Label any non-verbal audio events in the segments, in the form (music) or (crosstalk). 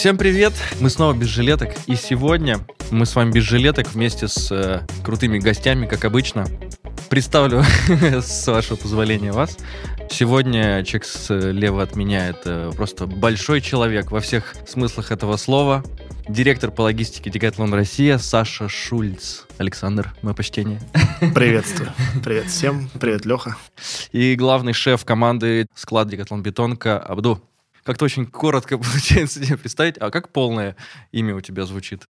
Всем привет! Мы снова без жилеток. И сегодня мы с вами без жилеток вместе с э, крутыми гостями, как обычно. Представлю, (laughs) с вашего позволения, вас. Сегодня человек слева от меня это просто большой человек во всех смыслах этого слова. Директор по логистике Декатлон Россия Саша Шульц. Александр, мое почтение. Приветствую. Привет всем. Привет, Леха. И главный шеф команды склад Декатлон Бетонка Абду. Как-то очень коротко (laughs) получается тебе представить. А как полное имя у тебя звучит?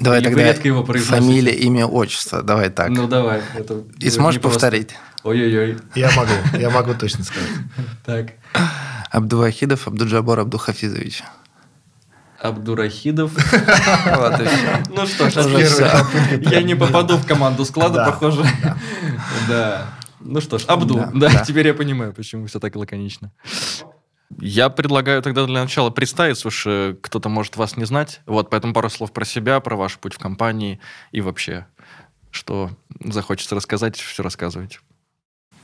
Давай Или тогда редко его произносите? фамилия, имя, отчество. Давай так. Ну давай. это И сможешь повторить? Ой-ой-ой. Я могу, я могу точно сказать. (laughs) Так. Абдувахидов Абдуджабор Абдухафизович. Абдурахидов. (laughs) Вот и всё. Ну что ж. Я не попаду в команду склада, Да. похоже. Да. Ну что ж, Абду. Да, Да, да. теперь я понимаю, почему все так лаконично. Я предлагаю тогда для начала представиться, уж э, кто-то может вас не знать. Вот, поэтому пару слов про себя, про ваш путь в компании и вообще, что захочется рассказать, все рассказывать.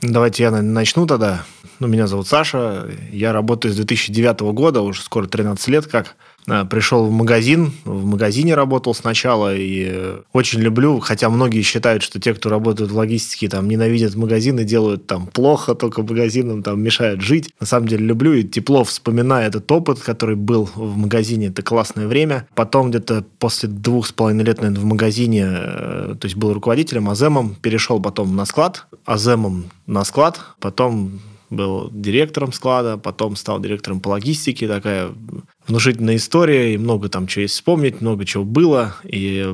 Давайте я на- начну тогда. Ну, меня зовут Саша. Я работаю с 2009 года, уже скоро 13 лет как. А, Пришел в магазин, в магазине работал сначала и э, очень люблю, хотя многие считают, что те, кто работают в логистике, там ненавидят магазины, делают там плохо только магазинам, там мешают жить. На самом деле люблю и тепло вспоминаю этот опыт, который был в магазине. Это классное время. Потом где-то после двух с половиной лет, наверное, в магазине, э, то есть был руководителем, аземом, перешел потом на склад, аземом на склад, потом был директором склада, потом стал директором по логистике, такая внушительная история, и много там чего есть вспомнить, много чего было, и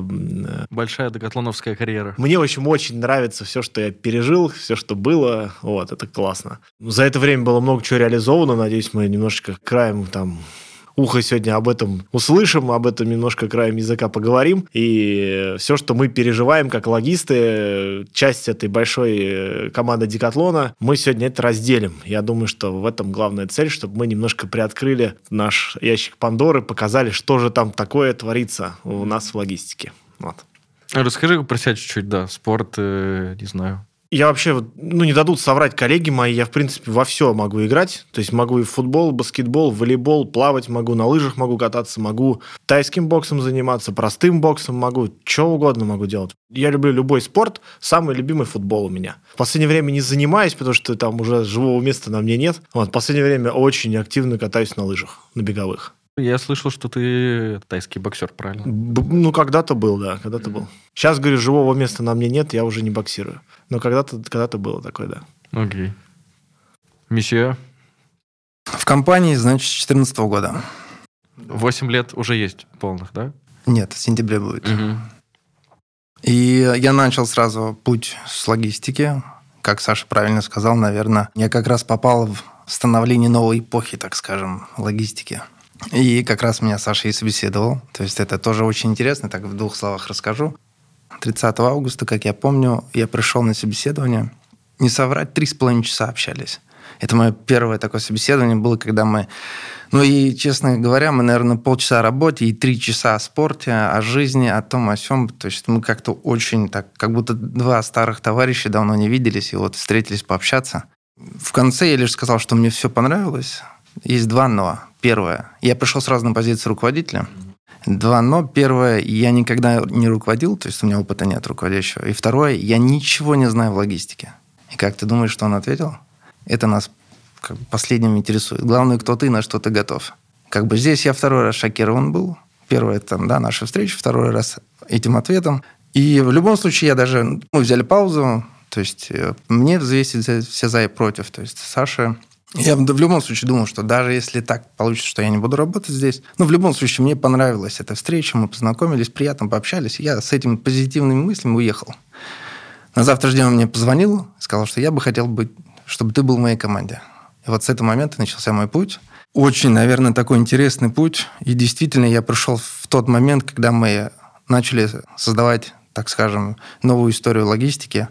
Большая декатлоновская карьера. мне, в общем, очень нравится все, что я пережил, все, что было. Вот, это классно. За это время было много чего реализовано. Надеюсь, мы немножечко краем там ухо сегодня об этом услышим, об этом немножко краем языка поговорим. И все, что мы переживаем как логисты, часть этой большой э, команды Декатлона, мы сегодня это разделим. Я думаю, что в этом главная цель, чтобы мы немножко приоткрыли наш ящик Пандоры, показали, что же там такое творится у нас в логистике. Вот. Расскажи про себя чуть-чуть, да, спорт, э, не знаю. Я вообще, ну, не дадут соврать коллеги мои, я, в принципе, во все могу играть. То есть могу и в футбол, баскетбол, волейбол, плавать могу, на лыжах могу кататься, могу тайским боксом заниматься, простым боксом могу, что угодно могу делать. Я люблю любой спорт, самый любимый футбол у меня. В последнее время не занимаюсь, потому что там уже живого места на мне нет. Вот, в последнее время очень активно катаюсь на лыжах, на беговых. Я слышал, что ты тайский боксер, правильно? Б- ну, когда-то был, да, когда-то был. Сейчас, говорю, живого места на мне нет, я уже не боксирую. Но когда-то когда было такое, да. Окей. Месье, В компании, значит, с 2014 года. 8 лет уже есть полных, да? Нет, в сентябре будет. И я начал сразу путь с логистики. Как Саша правильно сказал, наверное, я как раз попал в становление новой эпохи, так скажем, логистики. И как раз меня Саша и собеседовал. То есть это тоже очень интересно, так в двух словах расскажу. 30 августа, как я помню, я пришел на собеседование. Не соврать, три с половиной часа общались. Это мое первое такое собеседование было, когда мы... Ну и, честно говоря, мы, наверное, полчаса о работе и три часа о спорте, о жизни, о том, о сём. То есть мы как-то очень так, как будто два старых товарища давно не виделись, и вот встретились пообщаться. В конце я лишь сказал, что мне все понравилось. Есть два «но». Первое. Я пришел сразу на позицию руководителя. Два «но». Первое. Я никогда не руководил, то есть у меня опыта нет руководящего. И второе. Я ничего не знаю в логистике. И как ты думаешь, что он ответил? Это нас как бы последним интересует. Главное, кто ты, на что ты готов. Как бы здесь я второй раз шокирован был. Первое, там, да, наша встреча, второй раз этим ответом. И в любом случае я даже... Мы взяли паузу, то есть э, мне взвесить все за и против. То есть Саша... Я в любом случае думал, что даже если так получится, что я не буду работать здесь, но в любом случае мне понравилась эта встреча, мы познакомились, приятно пообщались, я с этими позитивными мыслями уехал. На завтрашний день он мне позвонил, сказал, что я бы хотел быть, чтобы ты был в моей команде. И вот с этого момента начался мой путь. Очень, наверное, такой интересный путь. И действительно, я пришел в тот момент, когда мы начали создавать, так скажем, новую историю логистики,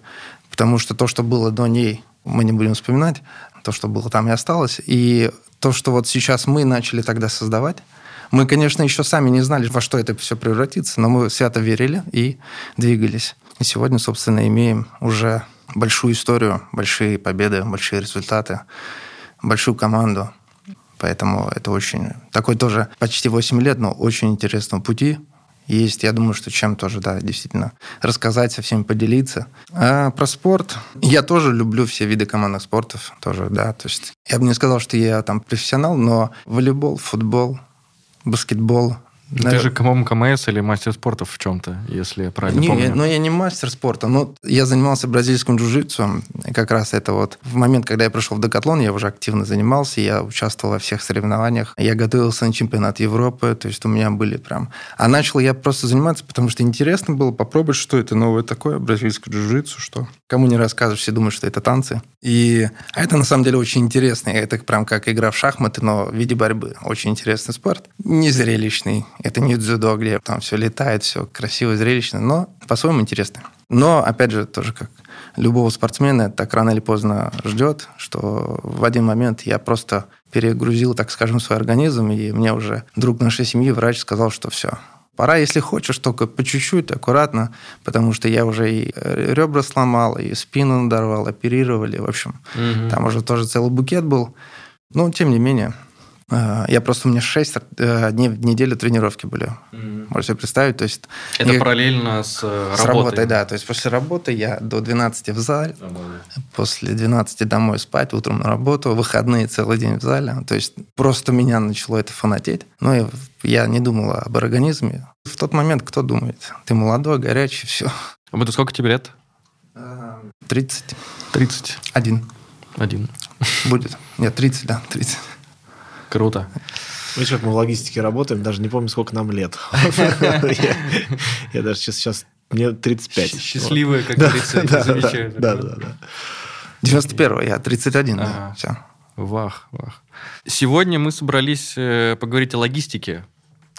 потому что то, что было до ней, мы не будем вспоминать, то, что было там и осталось. И то, что вот сейчас мы начали тогда создавать, мы, конечно, еще сами не знали, во что это все превратится, но мы свято верили и двигались. И сегодня, собственно, имеем уже большую историю, большие победы, большие результаты, большую команду. Поэтому это очень... Такой тоже почти 8 лет, но очень интересного пути есть. Я думаю, что чем тоже, да, действительно, рассказать, со всеми поделиться. А про спорт. Я тоже люблю все виды командных спортов. Тоже, да. То есть я бы не сказал, что я там профессионал, но волейбол, футбол, баскетбол, Наверное... Ты же, по-моему, КМС или мастер спорта в чем-то, если я правильно не, помню. Ну, я не мастер спорта, но я занимался бразильским джиу-джитсу. Как раз это вот в момент, когда я пришел в Декатлон, я уже активно занимался, я участвовал во всех соревнованиях. Я готовился на чемпионат Европы, то есть у меня были прям... А начал я просто заниматься, потому что интересно было попробовать, что это новое такое, бразильское джиу-джитсу, что... Кому не рассказываешь, все думают, что это танцы. И а это на самом деле очень интересно. Это прям как игра в шахматы, но в виде борьбы. Очень интересный спорт. Незрелищный это не дзюдо, где там все летает, все красиво, зрелищно, но по-своему интересно. Но, опять же, тоже как любого спортсмена, так рано или поздно ждет, что в один момент я просто перегрузил, так скажем, свой организм, и мне уже друг нашей семьи, врач, сказал, что все, Пора, если хочешь, только по чуть-чуть, аккуратно, потому что я уже и ребра сломал, и спину надорвал, оперировали, в общем. Угу. Там уже тоже целый букет был. Но, тем не менее, я просто, у меня 6 э, дней в неделю тренировки были. Mm-hmm. Можете себе представить. То есть, Это я, параллельно с, э, с работой? да. То есть после работы я до 12 в зале, mm-hmm. после 12 домой спать, утром на работу, выходные целый день в зале. То есть просто меня начало это фанатеть. Но я, я не думал об организме. В тот момент кто думает? Ты молодой, горячий, все. А это сколько тебе лет? 30. 30. Один. Один. Будет. Нет, 30, да, 30. Круто. Видишь, как мы в логистике работаем, даже не помню, сколько нам лет. (laughs) Я даже сейчас, мне 35. Счастливые, как говорится, замечают. Да, да, да. 91 я 31, да, все. Вах, вах. Сегодня мы собрались э, поговорить о логистике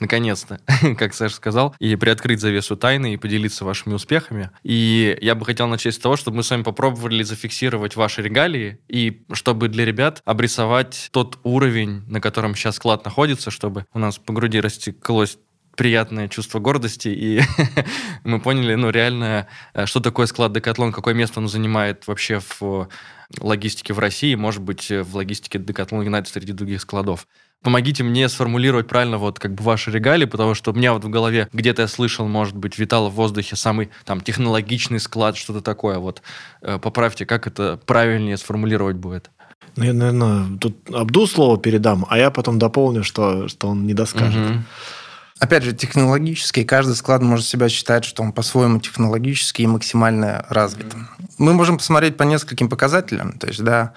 наконец-то, (laughs) как Саша сказал, и приоткрыть завесу тайны и поделиться вашими успехами. И я бы хотел начать с того, чтобы мы с вами попробовали зафиксировать ваши регалии, и чтобы для ребят обрисовать тот уровень, на котором сейчас склад находится, чтобы у нас по груди растеклось приятное чувство гордости, и (laughs) мы поняли, ну, реально, э, что такое склад Декатлон, какое место он занимает вообще в логистике в России, может быть, в логистике Декатлон Юнайтед среди других складов помогите мне сформулировать правильно вот как бы ваши регалии, потому что у меня вот в голове где-то я слышал, может быть, витал в воздухе самый там технологичный склад, что-то такое. Вот э, поправьте, как это правильнее сформулировать будет. Ну, я, наверное, тут Абду слово передам, а я потом дополню, что, что он не доскажет. Угу. Опять же, технологически каждый склад может себя считать, что он по-своему технологически и максимально развит. Мы можем посмотреть по нескольким показателям, то есть, да,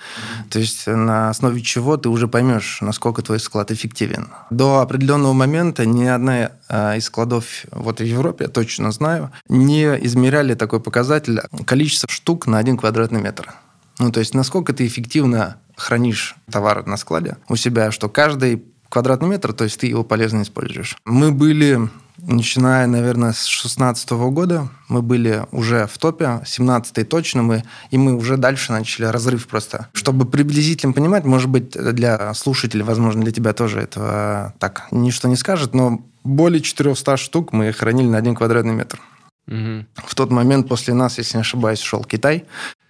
то есть на основе чего ты уже поймешь, насколько твой склад эффективен. До определенного момента ни одна а, из складов вот в Европе, я точно знаю, не измеряли такой показатель количество штук на один квадратный метр. Ну, то есть, насколько ты эффективно хранишь товар на складе у себя, что каждый квадратный метр, то есть ты его полезно используешь. Мы были начиная, наверное, с 16 года, мы были уже в топе, 17 точно мы, и мы уже дальше начали разрыв просто. Чтобы приблизительно понимать, может быть, для слушателей, возможно, для тебя тоже этого так ничто не скажет, но более 400 штук мы хранили на один квадратный метр. Угу. В тот момент после нас, если не ошибаюсь, шел Китай.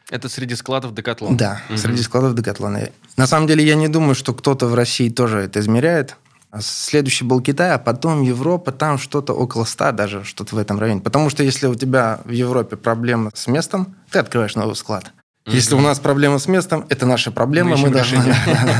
Это среди складов Декатлона? Да, угу. среди складов Декатлона. На самом деле, я не думаю, что кто-то в России тоже это измеряет. А следующий был Китай, а потом Европа, там что-то около 100 даже, что-то в этом районе. Потому что если у тебя в Европе проблема с местом, ты открываешь новый склад. Если у нас проблема с местом, это наша проблема, мы, мы должны...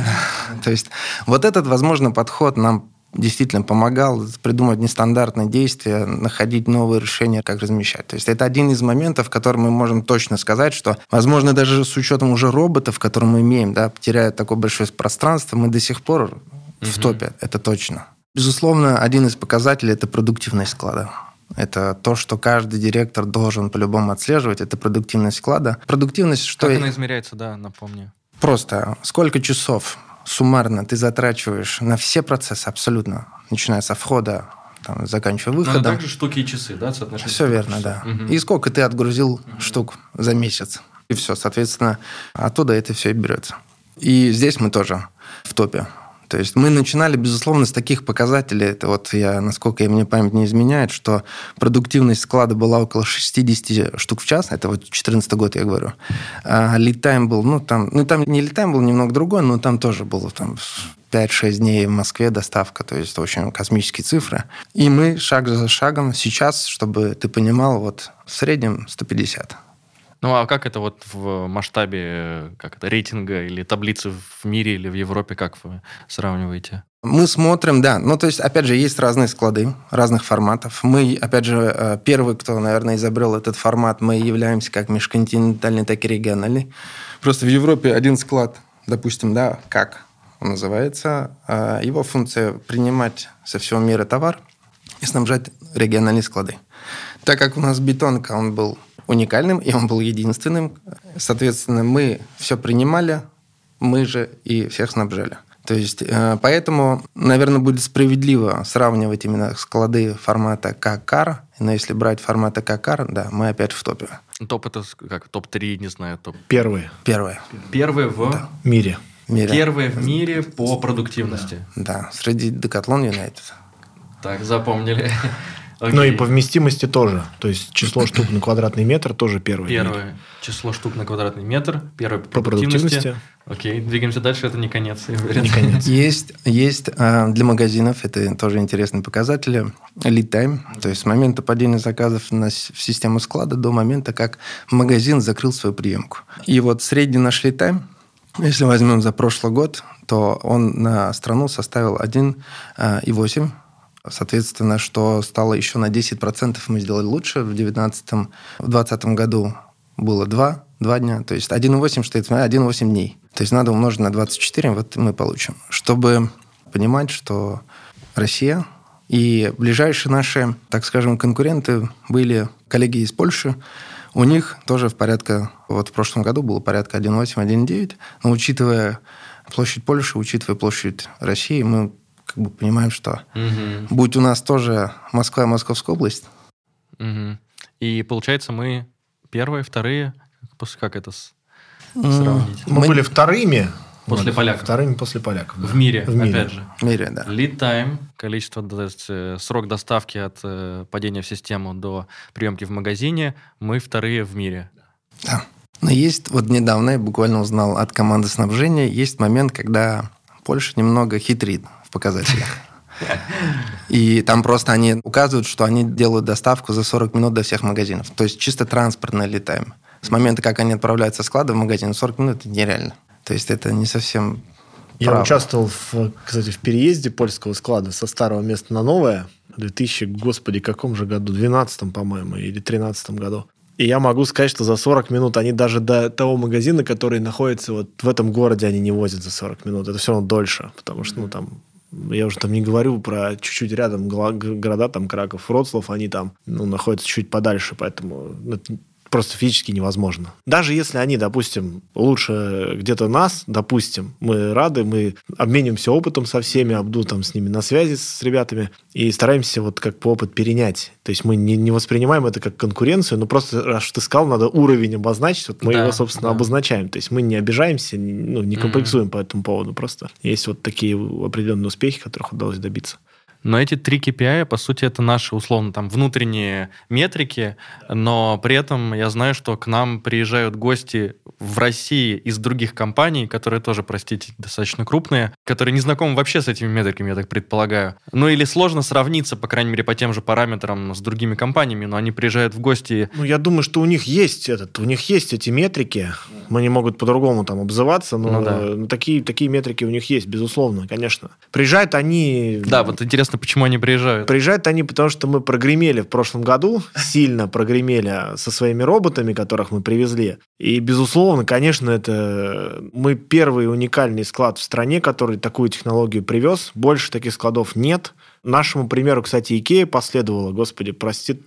(laughs) То есть вот этот, возможно, подход нам действительно помогал придумать нестандартные действия, находить новые решения, как размещать. То есть это один из моментов, в котором мы можем точно сказать, что, возможно, даже с учетом уже роботов, которые мы имеем, да, теряя такое большое пространство, мы до сих пор угу. в топе, это точно. Безусловно, один из показателей – это продуктивность склада. Это то, что каждый директор должен по-любому отслеживать, это продуктивность склада. Продуктивность, что... Как она измеряется, да, напомню. Просто сколько часов суммарно ты затрачиваешь на все процессы абсолютно, начиная со входа, там, заканчивая выходом. Но также штуки и часы, да, соотношение? Все верно, да. Угу. И сколько ты отгрузил угу. штук за месяц. И все, соответственно, оттуда это все и берется. И здесь мы тоже в топе. То есть мы начинали, безусловно, с таких показателей. Это вот я, насколько я мне память не изменяет, что продуктивность склада была около 60 штук в час. Это вот 14 год, я говорю. А литайм был, ну там, ну там не литайм был немного другой, но там тоже было там 5-6 дней в Москве доставка, то есть очень космические цифры. И мы шаг за шагом сейчас, чтобы ты понимал, вот в среднем 150. Ну а как это вот в масштабе как это, рейтинга или таблицы в мире или в Европе, как вы сравниваете? Мы смотрим, да. Ну, то есть, опять же, есть разные склады разных форматов. Мы, опять же, э, первый, кто, наверное, изобрел этот формат, мы являемся как межконтинентальный, так и региональный. Просто в Европе один склад, допустим, да, как он называется, э, его функция принимать со всего мира товар и снабжать региональные склады. Так как у нас бетонка, он был уникальным, и он был единственным. Соответственно, мы все принимали, мы же и всех снабжали. То есть, э, поэтому, наверное, будет справедливо сравнивать именно склады формата ККАР. Но если брать формата ККАР, да, мы опять в топе. Топ это как? Топ-3, не знаю. Топ. Первые. Первые. Первые в да. мире. мире. Первые в мире по продуктивности. Да, да. среди Декатлон Юнайтед. Так, запомнили. Okay. Ну и по вместимости тоже. То есть число (coughs) штук на квадратный метр тоже первое. Первое. Число штук на квадратный метр. Первое по, по продуктивности. продуктивности. Окей, двигаемся дальше, это не конец. Не конец. (laughs) Есть, есть э, для магазинов, это тоже интересный показатель, lead time, то есть с момента падения заказов на, в систему склада до момента, как магазин закрыл свою приемку. И вот средний наш lead time, если возьмем за прошлый год, то он на страну составил 1,8 Соответственно, что стало еще на 10% мы сделали лучше. В 2019 в 2020 году было 2, 2 дня. То есть 1,8 что это 1,8 дней. То есть надо умножить на 24, вот мы получим. Чтобы понимать, что Россия и ближайшие наши, так скажем, конкуренты были коллеги из Польши, у них тоже в порядке, вот в прошлом году было порядка 1,8, 1,9, но учитывая площадь Польши, учитывая площадь России, мы как бы понимаем, что угу. будь у нас тоже Москва и Московская область. Угу. И получается, мы первые, вторые, после как это сравнить? Мы, мы были вторыми. После вот, поляков. Вторыми после поляков. Да. В мире, в мире, опять же. В мире, да. Lead time, количество, то есть, э, срок доставки от э, падения в систему до приемки в магазине, мы вторые в мире. Да. Но есть, вот недавно я буквально узнал от команды снабжения, есть момент, когда Польша немного хитрит показателях. И там просто они указывают, что они делают доставку за 40 минут до всех магазинов. То есть чисто транспортно летаем. С момента, как они отправляются со склада в магазин, 40 минут это нереально. То есть это не совсем Я правда. участвовал, в, кстати, в переезде польского склада со старого места на новое в 2000, господи, каком же году? 12 по-моему, или 13 году. И я могу сказать, что за 40 минут они даже до того магазина, который находится вот в этом городе, они не возят за 40 минут. Это все равно дольше, потому что, ну, там я уже там не говорю про чуть-чуть рядом города, там Краков, Вроцлав, они там ну, находятся чуть подальше, поэтому это просто физически невозможно. Даже если они, допустим, лучше где-то нас, допустим, мы рады, мы обмениваемся опытом со всеми, Абду там с ними на связи с ребятами и стараемся вот как по опыт перенять. То есть мы не, не воспринимаем это как конкуренцию, но просто, раз ты сказал, надо уровень обозначить, вот мы да, его, собственно, да. обозначаем. То есть мы не обижаемся, ну, не комплексуем mm-hmm. по этому поводу, просто есть вот такие определенные успехи, которых удалось добиться. Но эти три KPI, по сути, это наши, условно, там, внутренние метрики, но при этом я знаю, что к нам приезжают гости в России из других компаний, которые тоже, простите, достаточно крупные, которые не знакомы вообще с этими метриками, я так предполагаю. Ну, или сложно сравниться, по крайней мере, по тем же параметрам с другими компаниями, но они приезжают в гости... Ну, я думаю, что у них есть этот, у них есть эти метрики, мы не могут по-другому там обзываться, но ну, да. такие, такие метрики у них есть, безусловно, конечно. Приезжают они... Да, вот интересно, интересно, почему они приезжают? Приезжают они, потому что мы прогремели в прошлом году, сильно прогремели со своими роботами, которых мы привезли. И, безусловно, конечно, это мы первый уникальный склад в стране, который такую технологию привез. Больше таких складов нет Нашему примеру, кстати, Икея последовала. Господи, простит,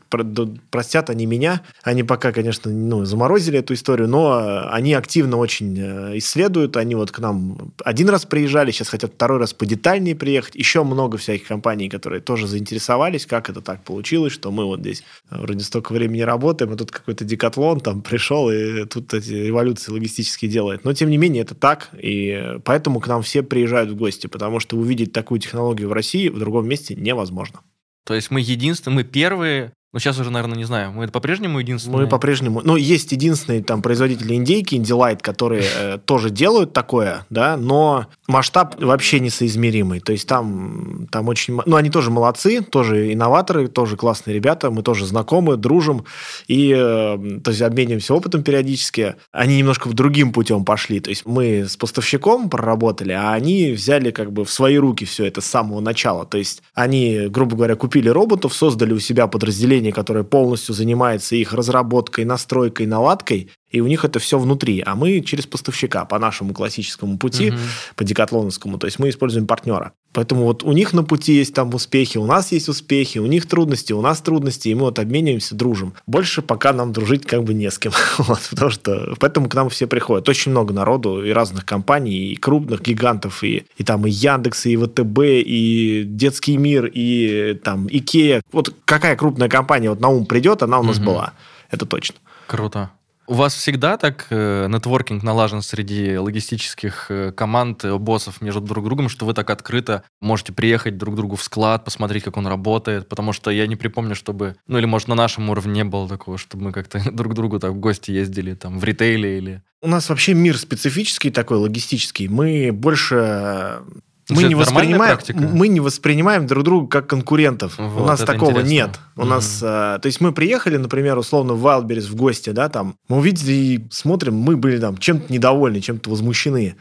простят они меня. Они пока, конечно, ну, заморозили эту историю, но они активно очень э, исследуют. Они вот к нам один раз приезжали, сейчас хотят второй раз подетальнее приехать. Еще много всяких компаний, которые тоже заинтересовались, как это так получилось, что мы вот здесь вроде столько времени работаем, а тут какой-то декатлон там пришел и тут эти революции логистические делает. Но, тем не менее, это так, и поэтому к нам все приезжают в гости, потому что увидеть такую технологию в России в другом месте невозможно. То есть мы единственные, мы первые ну, сейчас уже, наверное, не знаю. Мы по-прежнему единственные? Мы по-прежнему. Ну, есть единственные там производители индейки, Индилайт, которые э, (laughs) тоже делают такое, да, но масштаб вообще несоизмеримый. То есть там, там очень... Ну, они тоже молодцы, тоже инноваторы, тоже классные ребята. Мы тоже знакомы, дружим. И, э, то есть, обмениваемся опытом периодически. Они немножко в другим путем пошли. То есть, мы с поставщиком проработали, а они взяли как бы в свои руки все это с самого начала. То есть, они, грубо говоря, купили роботов, создали у себя подразделение подразделение, которое полностью занимается их разработкой, настройкой, наладкой, и у них это все внутри, а мы через поставщика по нашему классическому пути, угу. по декатлоновскому, то есть мы используем партнера. Поэтому вот у них на пути есть там успехи, у нас есть успехи, у них трудности, у нас трудности, и мы вот обмениваемся, дружим. Больше пока нам дружить как бы не с кем, (laughs) вот, потому что поэтому к нам все приходят. Очень много народу и разных компаний, и крупных гигантов, и, и там и Яндекс, и ВТБ, и Детский мир, и там Икея. Вот какая крупная компания вот на ум придет, она у нас угу. была. Это точно. Круто. У вас всегда так э, нетворкинг налажен среди логистических э, команд, э, боссов между друг другом, что вы так открыто можете приехать друг другу в склад, посмотреть, как он работает? Потому что я не припомню, чтобы... Ну или, может, на нашем уровне не было такого, чтобы мы как-то (laughs) друг другу так в гости ездили, там, в ритейле или... У нас вообще мир специфический такой, логистический. Мы больше мы не, воспринимаем, мы не воспринимаем друг друга как конкурентов. Вот, У нас такого интересно. нет. У mm-hmm. нас, э, то есть мы приехали, например, условно в Wildberries в гости, да, там, мы увидели и смотрим, мы были там чем-то недовольны, чем-то возмущены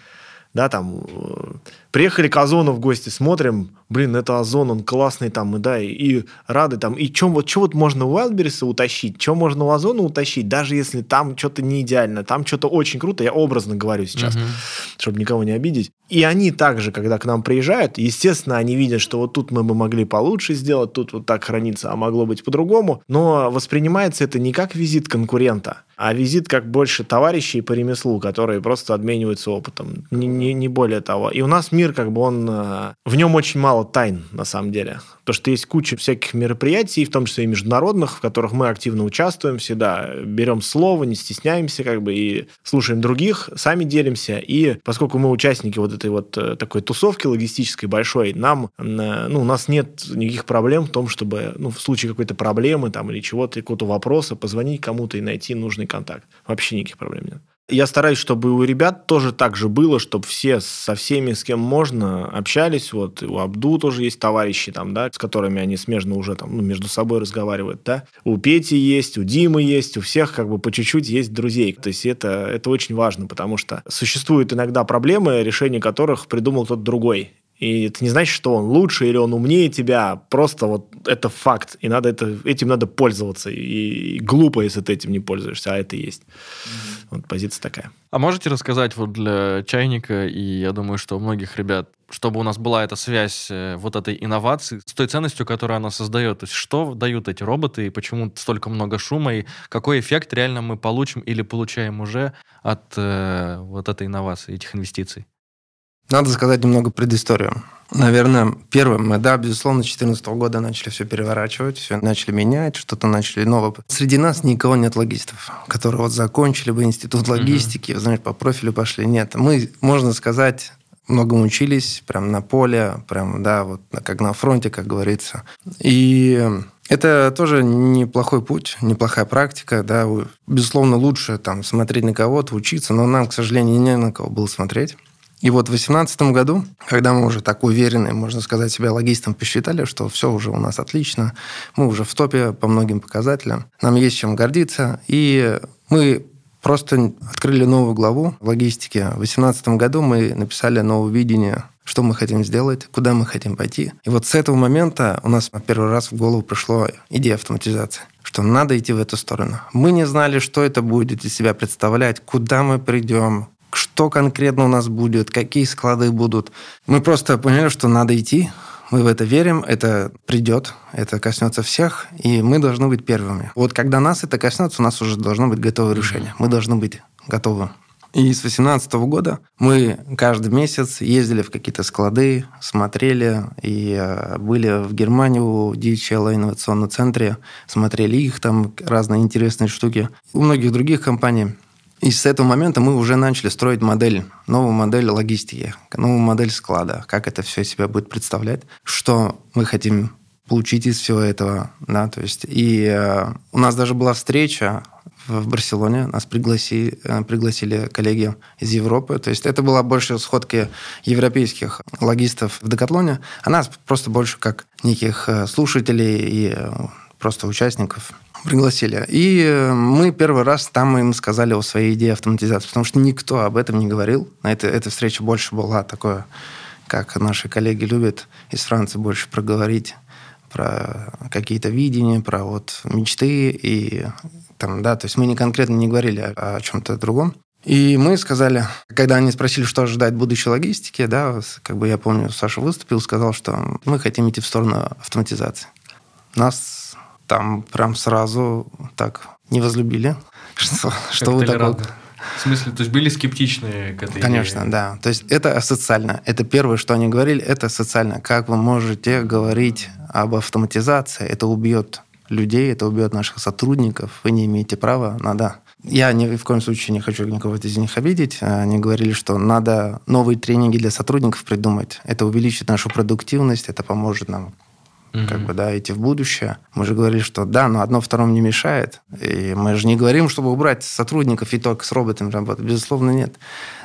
да, там, э, приехали к Озону в гости, смотрим, блин, это Озон, он классный там, и да, и, и рады там, и чем вот, что вот можно у Wildberries утащить, что можно у Озона утащить, даже если там что-то не идеально, там что-то очень круто, я образно говорю сейчас, угу. чтобы никого не обидеть. И они также, когда к нам приезжают, естественно, они видят, что вот тут мы бы могли получше сделать, тут вот так хранится, а могло быть по-другому, но воспринимается это не как визит конкурента, а визит как больше товарищей по ремеслу, которые просто обмениваются опытом, не, не, не более того. И у нас мир, как бы он, э, в нем очень мало тайн, на самом деле. То, что есть куча всяких мероприятий, в том числе и международных, в которых мы активно участвуем всегда, берем слово, не стесняемся, как бы, и слушаем других, сами делимся. И поскольку мы участники вот этой вот э, такой тусовки логистической большой, нам, э, ну, у нас нет никаких проблем в том, чтобы, ну, в случае какой-то проблемы там или чего-то, какого-то вопроса, позвонить кому-то и найти нужный контакт. Вообще никаких проблем нет. Я стараюсь, чтобы у ребят тоже так же было, чтобы все со всеми, с кем можно, общались. Вот у Абду тоже есть товарищи, там, да, с которыми они смежно уже там, ну, между собой разговаривают. Да? У Пети есть, у Димы есть, у всех как бы по чуть-чуть есть друзей. То есть это, это очень важно, потому что существуют иногда проблемы, решение которых придумал кто-то другой. И это не значит, что он лучше или он умнее тебя. Просто вот это факт. И надо это, этим надо пользоваться. И, и глупо, если ты этим не пользуешься, а это есть. Mm-hmm. Вот позиция такая. А можете рассказать вот для чайника, и я думаю, что у многих ребят, чтобы у нас была эта связь э, вот этой инновации с той ценностью, которую она создает. То есть что дают эти роботы, и почему столько много шума, и какой эффект реально мы получим или получаем уже от э, вот этой инновации, этих инвестиций? Надо сказать немного предысторию. Наверное, первым мы, да, безусловно, с 2014 года начали все переворачивать, все начали менять, что-то начали новое. Среди нас никого нет логистов, которые вот закончили бы институт логистики, mm-hmm. знаешь, по профилю пошли. Нет, мы, можно сказать, многому учились, прям на поле, прям, да, вот как на фронте, как говорится. И это тоже неплохой путь, неплохая практика, да. Безусловно, лучше там смотреть на кого-то, учиться, но нам, к сожалению, не на кого было смотреть. И вот в 2018 году, когда мы уже так уверены, можно сказать, себя логистом посчитали, что все уже у нас отлично, мы уже в топе по многим показателям, нам есть чем гордиться, и мы просто открыли новую главу в логистике. В 2018 году мы написали новое видение что мы хотим сделать, куда мы хотим пойти. И вот с этого момента у нас первый раз в голову пришло идея автоматизации что надо идти в эту сторону. Мы не знали, что это будет из себя представлять, куда мы придем, что конкретно у нас будет, какие склады будут. Мы просто поняли, что надо идти, Мы в это верим, это придет, это коснется всех, и мы должны быть первыми. Вот когда нас это коснется, у нас уже должно быть готовое решение. Мы должны быть готовы. И с 2018 года мы каждый месяц ездили в какие-то склады, смотрели, и э, были в Германии у DHL инновационном центре, смотрели их там разные интересные штуки. У многих других компаний и с этого момента мы уже начали строить модель, новую модель логистики, новую модель склада, как это все себя будет представлять, что мы хотим получить из всего этого, да, то есть и э, у нас даже была встреча в Барселоне, нас пригласили, э, пригласили коллеги из Европы, то есть это была больше сходки европейских логистов в Декатлоне, а нас просто больше как неких э, слушателей и э, просто участников пригласили. И э, мы первый раз там им сказали о своей идее автоматизации, потому что никто об этом не говорил. На это, эта встреча больше была такое, как наши коллеги любят из Франции больше проговорить про какие-то видения, про вот мечты и там, да, то есть мы не конкретно не говорили о, о чем-то другом. И мы сказали, когда они спросили, что ожидать будущей логистики, да, как бы я помню, Саша выступил, сказал, что мы хотим идти в сторону автоматизации. Нас там прям сразу так не возлюбили. (laughs) Что, что вы такое... В смысле, то есть были скептичны к этой Конечно, идее? да. То есть это социально. Это первое, что они говорили, это социально. Как вы можете говорить об автоматизации? Это убьет людей, это убьет наших сотрудников. Вы не имеете права на да. Я ни в коем случае не хочу никого из них обидеть. Они говорили, что надо новые тренинги для сотрудников придумать. Это увеличит нашу продуктивность, это поможет нам mm-hmm. как бы, да, идти в будущее. Мы же говорили, что да, но одно второму не мешает. И мы же не говорим, чтобы убрать сотрудников и только с роботами работать. Безусловно, нет.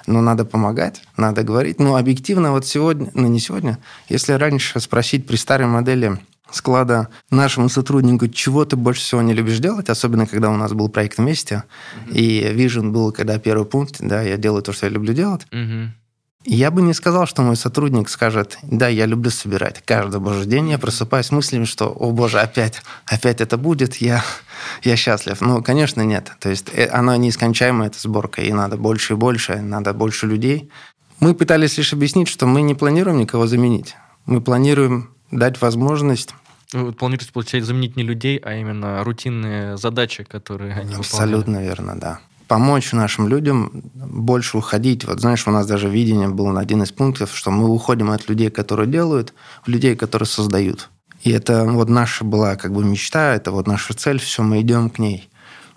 Но надо помогать, надо говорить. Но объективно вот сегодня, ну не сегодня, если раньше спросить при старой модели склада нашему сотруднику, чего ты больше всего не любишь делать, особенно когда у нас был проект вместе, mm-hmm. и Vision был, когда первый пункт, да, я делаю то, что я люблю делать, mm-hmm. Я бы не сказал, что мой сотрудник скажет, да, я люблю собирать. Каждый божий день я просыпаюсь с мыслями, что, о боже, опять, опять это будет, я, я счастлив. Ну, конечно, нет. То есть э, она неискончаемая, эта сборка, и надо больше и больше, надо больше людей. Мы пытались лишь объяснить, что мы не планируем никого заменить. Мы планируем дать возможность вы планируете, получается, заменить не людей, а именно рутинные задачи, которые они Абсолютно выполняли. верно, да помочь нашим людям больше уходить. Вот знаешь, у нас даже видение было на один из пунктов, что мы уходим от людей, которые делают, в людей, которые создают. И это вот наша была как бы мечта, это вот наша цель, все, мы идем к ней.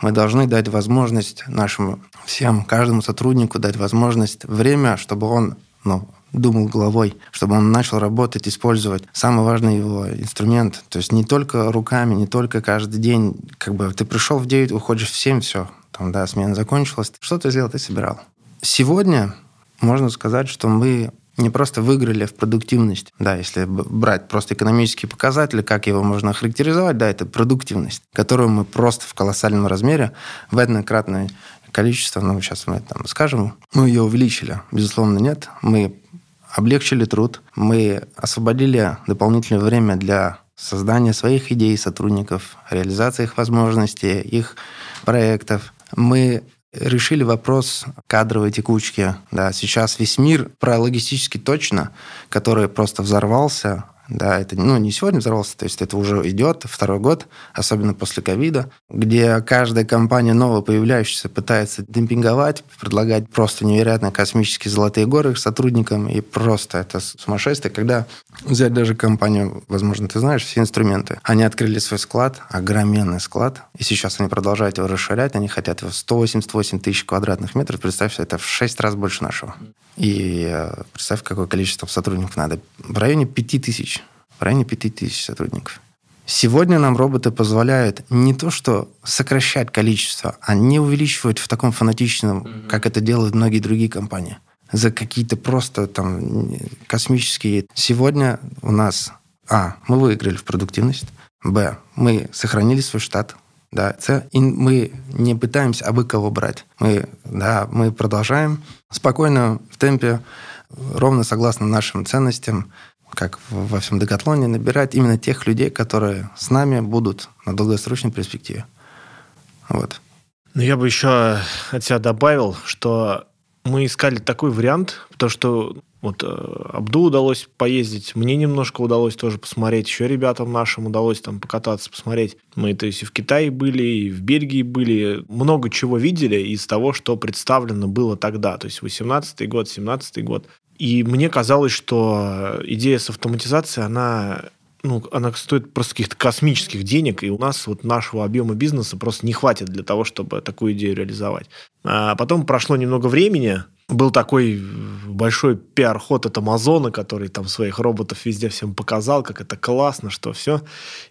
Мы должны дать возможность нашим всем, каждому сотруднику дать возможность, время, чтобы он ну, думал головой, чтобы он начал работать, использовать самый важный его инструмент. То есть не только руками, не только каждый день. Как бы ты пришел в 9, уходишь в 7, все, там, да, смена закончилась, что ты сделал, ты собирал. Сегодня можно сказать, что мы не просто выиграли в продуктивность, да, если брать просто экономические показатели, как его можно характеризовать, да, это продуктивность, которую мы просто в колоссальном размере в однократное количество, ну, сейчас мы там скажем, мы ее увеличили. Безусловно, нет. Мы облегчили труд, мы освободили дополнительное время для создания своих идей сотрудников, реализации их возможностей, их проектов, мы решили вопрос кадровой текучки. Да, сейчас весь мир про логистически точно, который просто взорвался, да, это ну, не сегодня взорвался, то есть это уже идет второй год, особенно после ковида, где каждая компания новая появляющаяся пытается демпинговать, предлагать просто невероятно космические золотые горы сотрудникам, и просто это сумасшествие, когда взять даже компанию, возможно, ты знаешь, все инструменты, они открыли свой склад, огроменный склад, и сейчас они продолжают его расширять, они хотят его 188 тысяч квадратных метров, представь, это в 6 раз больше нашего. И э, представь, какое количество сотрудников надо. В районе 5 тысяч. В районе 5 тысяч сотрудников. Сегодня нам роботы позволяют не то, что сокращать количество, а не увеличивать в таком фанатичном, mm-hmm. как это делают многие другие компании. За какие-то просто там космические... Сегодня у нас... А, мы выиграли в продуктивность. Б, мы сохранили свой штат. Да, це і ми не пытаемся абы кого брать. Мы, да, мы продолжаем спокойно, в темпе, ровно согласно нашим ценностям, как во всем Декатлоне, набирать именно тех людей, которые с нами будут на долгосрочной перспективе. Вот. Ну, я бы еще от себя добавил, что мы искали такой вариант, потому что Вот э, Абду удалось поездить, мне немножко удалось тоже посмотреть, еще ребятам нашим удалось там покататься, посмотреть. Мы, то есть, и в Китае были, и в Бельгии были, много чего видели из того, что представлено было тогда, то есть 18 год, 17 год. И мне казалось, что идея с автоматизацией, она ну, она стоит просто каких-то космических денег, и у нас вот нашего объема бизнеса просто не хватит для того, чтобы такую идею реализовать. А потом прошло немного времени, был такой большой пиар-ход от Амазона, который там своих роботов везде всем показал, как это классно, что все.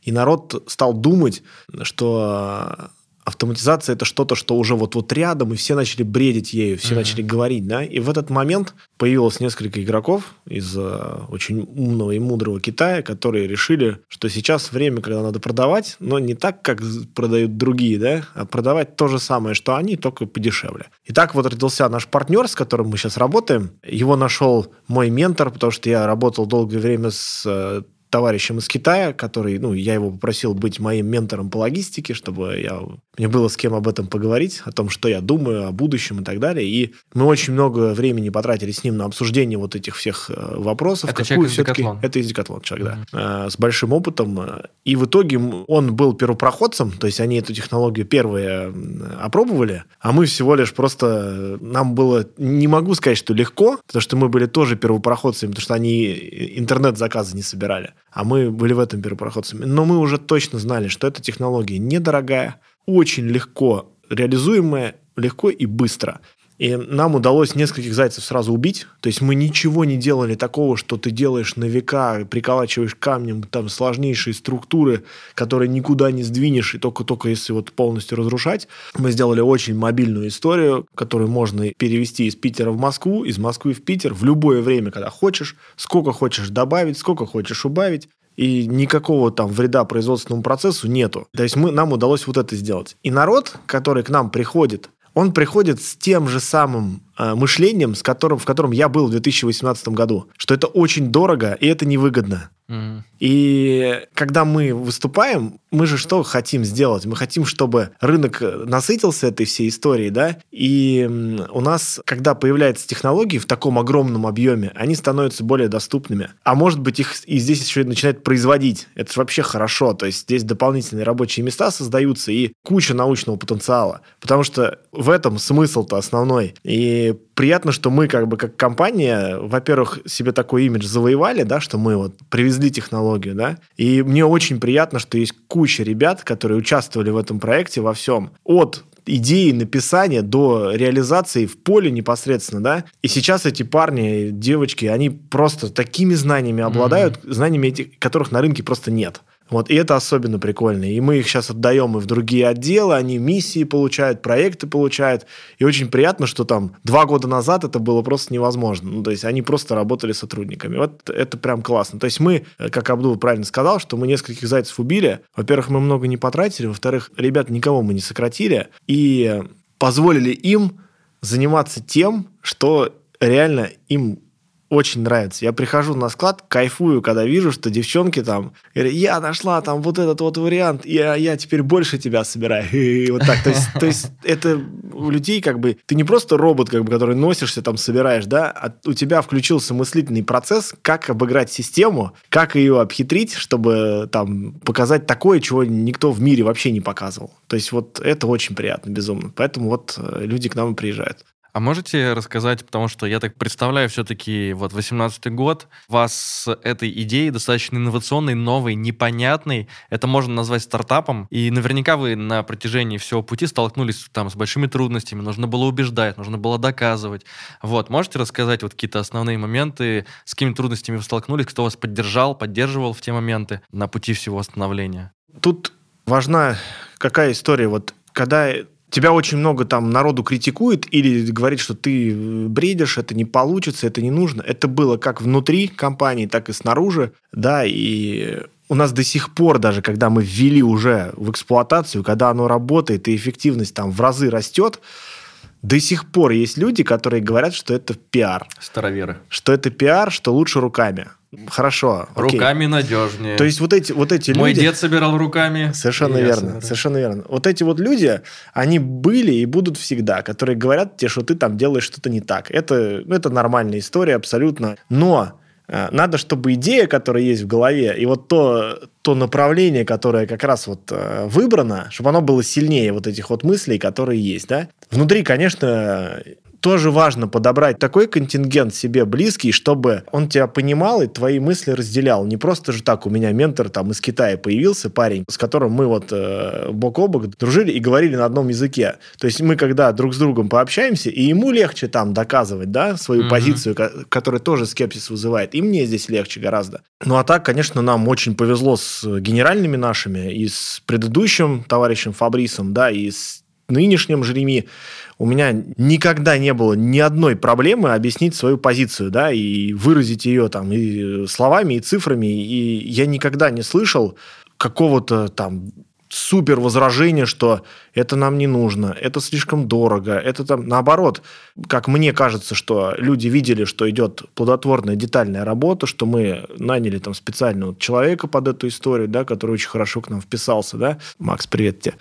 И народ стал думать, что автоматизация это что-то, что уже вот-вот рядом, и все начали бредить ею, все mm-hmm. начали говорить, да. И в этот момент появилось несколько игроков из э, очень умного и мудрого Китая, которые решили, что сейчас время, когда надо продавать, но не так, как продают другие, да, а продавать то же самое, что они, только подешевле. И так вот родился наш партнер, с которым мы сейчас работаем. Его нашел мой ментор, потому что я работал долгое время с э, товарищем из Китая, который, ну, я его попросил быть моим ментором по логистике, чтобы я, мне было с кем об этом поговорить, о том, что я думаю, о будущем и так далее. И мы очень много времени потратили с ним на обсуждение вот этих всех э, вопросов. Это из Декатлон? Это из Декатлон человек, mm-hmm. да. С большим опытом. И в итоге он был первопроходцем, то есть они эту технологию первые опробовали, а мы всего лишь просто... Нам было, не могу сказать, что легко, потому что мы были тоже первопроходцами, потому что они интернет-заказы не собирали а мы были в этом первопроходцами. Но мы уже точно знали, что эта технология недорогая, очень легко реализуемая, легко и быстро. И нам удалось нескольких зайцев сразу убить. То есть мы ничего не делали такого, что ты делаешь на века, приколачиваешь камнем там сложнейшие структуры, которые никуда не сдвинешь, и только-только если вот полностью разрушать. Мы сделали очень мобильную историю, которую можно перевести из Питера в Москву, из Москвы в Питер в любое время, когда хочешь, сколько хочешь добавить, сколько хочешь убавить и никакого там вреда производственному процессу нету. То есть мы, нам удалось вот это сделать. И народ, который к нам приходит, он приходит с тем же самым э, мышлением, с которым, в котором я был в 2018 году, что это очень дорого и это невыгодно. И когда мы выступаем, мы же что хотим сделать? Мы хотим, чтобы рынок насытился этой всей историей, да? И у нас, когда появляются технологии в таком огромном объеме, они становятся более доступными. А может быть, их и здесь еще начинают производить. Это же вообще хорошо. То есть здесь дополнительные рабочие места создаются и куча научного потенциала. Потому что в этом смысл-то основной. И приятно, что мы как бы как компания, во-первых, себе такой имидж завоевали, да, что мы вот привезли технологию, да, и мне очень приятно, что есть куча ребят, которые участвовали в этом проекте во всем. От идеи написания до реализации в поле непосредственно, да. И сейчас эти парни, девочки, они просто такими знаниями обладают, mm-hmm. знаниями, этих, которых на рынке просто нет. Вот, и это особенно прикольно. И мы их сейчас отдаем и в другие отделы, они миссии получают, проекты получают. И очень приятно, что там два года назад это было просто невозможно. Ну, то есть они просто работали сотрудниками. Вот это прям классно. То есть мы, как Абдул правильно сказал, что мы нескольких зайцев убили. Во-первых, мы много не потратили. Во-вторых, ребят, никого мы не сократили. И позволили им заниматься тем, что реально им очень нравится. Я прихожу на склад, кайфую, когда вижу, что девчонки там говорят, я нашла там вот этот вот вариант, я, я теперь больше тебя собираю. (laughs) И вот так. То есть, то есть это у людей как бы... Ты не просто робот, как бы, который носишься, там, собираешь, да, а у тебя включился мыслительный процесс, как обыграть систему, как ее обхитрить, чтобы там показать такое, чего никто в мире вообще не показывал. То есть вот это очень приятно, безумно. Поэтому вот э, люди к нам и приезжают. А можете рассказать, потому что я так представляю, все-таки вот 18 год, вас с этой идеей достаточно инновационной, новой, непонятной, это можно назвать стартапом, и наверняка вы на протяжении всего пути столкнулись там с большими трудностями, нужно было убеждать, нужно было доказывать. Вот, можете рассказать вот какие-то основные моменты, с какими трудностями вы столкнулись, кто вас поддержал, поддерживал в те моменты на пути всего восстановления? Тут важна какая история, вот когда тебя очень много там народу критикует или говорит, что ты бредишь, это не получится, это не нужно. Это было как внутри компании, так и снаружи, да, и у нас до сих пор, даже когда мы ввели уже в эксплуатацию, когда оно работает и эффективность там в разы растет, до сих пор есть люди, которые говорят, что это пиар. Староверы. Что это пиар, что лучше руками. Хорошо. окей. Руками надежнее. То есть вот эти, вот эти Мой люди... дед собирал руками. Совершенно верно, собираю. совершенно верно. Вот эти вот люди, они были и будут всегда, которые говорят тебе, что ты там делаешь что-то не так. Это, ну, это нормальная история абсолютно. Но э, надо, чтобы идея, которая есть в голове, и вот то, то направление, которое как раз вот э, выбрано, чтобы оно было сильнее вот этих вот мыслей, которые есть, да. Внутри, конечно, тоже важно подобрать такой контингент себе близкий, чтобы он тебя понимал и твои мысли разделял. Не просто же так у меня ментор там из Китая появился, парень, с которым мы вот э, бок о бок дружили и говорили на одном языке. То есть мы когда друг с другом пообщаемся, и ему легче там доказывать, да, свою Мгм. позицию, ко- которая тоже скепсис вызывает, и мне здесь легче гораздо. Ну а так, конечно, нам очень повезло с генеральными нашими, и с предыдущим товарищем Фабрисом, да, и с нынешним Жереми, у меня никогда не было ни одной проблемы объяснить свою позицию, да, и выразить ее там и словами, и цифрами, и я никогда не слышал какого-то там супер возражения, что это нам не нужно, это слишком дорого, это там наоборот, как мне кажется, что люди видели, что идет плодотворная детальная работа, что мы наняли там специального человека под эту историю, да, который очень хорошо к нам вписался, да, Макс, привет тебе.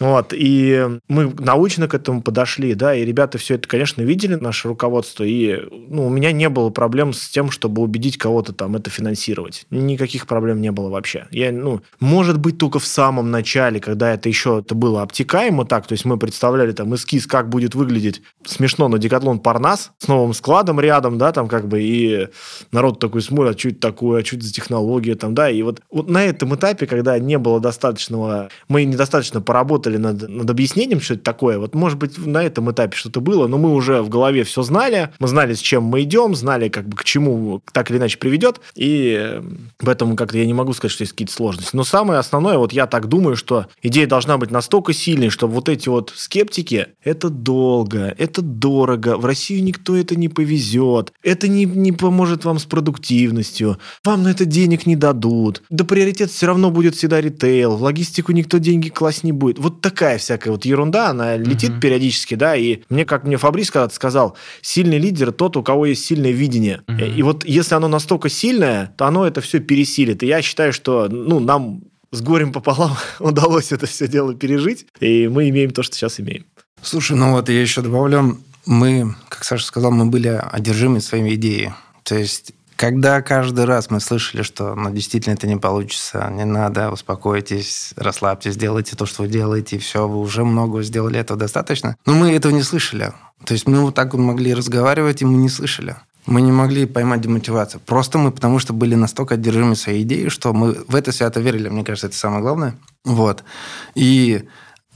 Вот, и мы научно к этому подошли, да, и ребята все это, конечно, видели, наше руководство, и ну, у меня не было проблем с тем, чтобы убедить кого-то там это финансировать. Никаких проблем не было вообще. Я, ну, может быть, только в самом начале, когда это еще это было обтекаемо так, то есть мы представляли там эскиз, как будет выглядеть смешно на Декатлон Парнас с новым складом рядом, да, там как бы, и народ такой смотрит, а что это такое, а что это за технология, там, да, и вот, вот на этом этапе, когда не было достаточного, мы недостаточно поработали над, над объяснением, что это такое, вот, может быть, на этом этапе что-то было, но мы уже в голове все знали, мы знали, с чем мы идем, знали, как бы, к чему так или иначе приведет, и э, поэтому как-то я не могу сказать, что есть какие-то сложности. Но самое основное, вот я так думаю, что идея должна быть настолько сильной, чтобы вот эти вот скептики, это долго, это дорого, в Россию никто это не повезет, это не, не поможет вам с продуктивностью, вам на это денег не дадут, да приоритет все равно будет всегда ритейл, в логистику никто деньги класть не будет. Вот такая всякая вот ерунда, она летит Мгм. периодически, да, и мне, как мне Фабрис когда-то сказал, сильный лидер тот, у кого есть сильное видение. Мгм. И вот если оно настолько сильное, то оно это все пересилит. И я считаю, что ну, нам с горем пополам (laughs) удалось это все дело пережить, и мы имеем то, что сейчас имеем. Слушай, ну вот я еще добавлю, мы, как Саша сказал, мы были одержимы своими идеей. То есть когда каждый раз мы слышали, что ну, действительно это не получится, не надо, успокойтесь, расслабьтесь, сделайте то, что вы делаете, и все, вы уже много сделали, этого достаточно. Но мы этого не слышали. То есть мы вот так вот могли разговаривать, и мы не слышали. Мы не могли поймать демотивацию. Просто мы потому что были настолько одержимы своей идеей, что мы в это свято верили. Мне кажется, это самое главное. Вот. И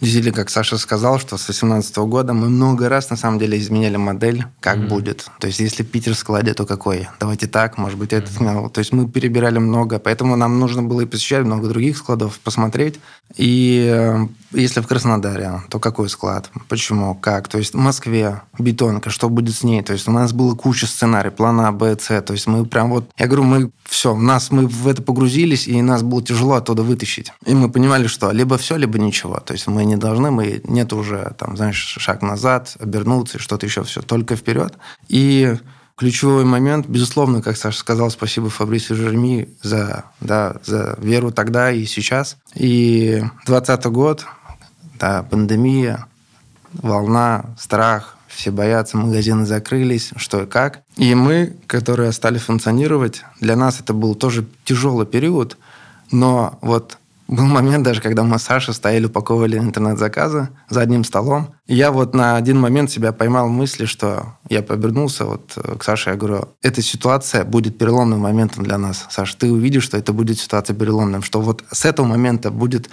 Действительно, как Саша сказал, что с 2018 года мы много раз на самом деле изменяли модель, как Мгм. будет. То есть, если Питер в складе, то какой? Давайте так, может быть, этот. ну, То есть, мы перебирали много, поэтому нам нужно было и посещать много других складов, посмотреть. И э, если в Краснодаре, то какой склад? Почему? Как? То есть, в Москве бетонка, что будет с ней? То есть, у нас было куча сценариев, плана А, Б, С. То есть, мы прям вот... Я говорю, мы все, нас, мы в это погрузились, и нас было тяжело оттуда вытащить. И мы понимали, что либо все, либо ничего. То есть, мы не должны, мы нет уже, там, знаешь, шаг назад, обернуться, что-то еще, все, только вперед. И ключевой момент, безусловно, как Саша сказал, спасибо Фабрису Жерми за, да, за веру тогда и сейчас. И 20 год, да, пандемия, волна, страх, все боятся, магазины закрылись, что и как. И мы, которые стали функционировать, для нас это был тоже тяжелый период, но вот был момент даже, когда мы с Сашей стояли, упаковывали интернет-заказы за одним столом. И я вот на один момент себя поймал мысли, что я повернулся вот э, к Саше, я говорю, эта ситуация будет переломным моментом для нас. Саш, ты увидишь, что это будет ситуация переломным, что вот с этого момента будет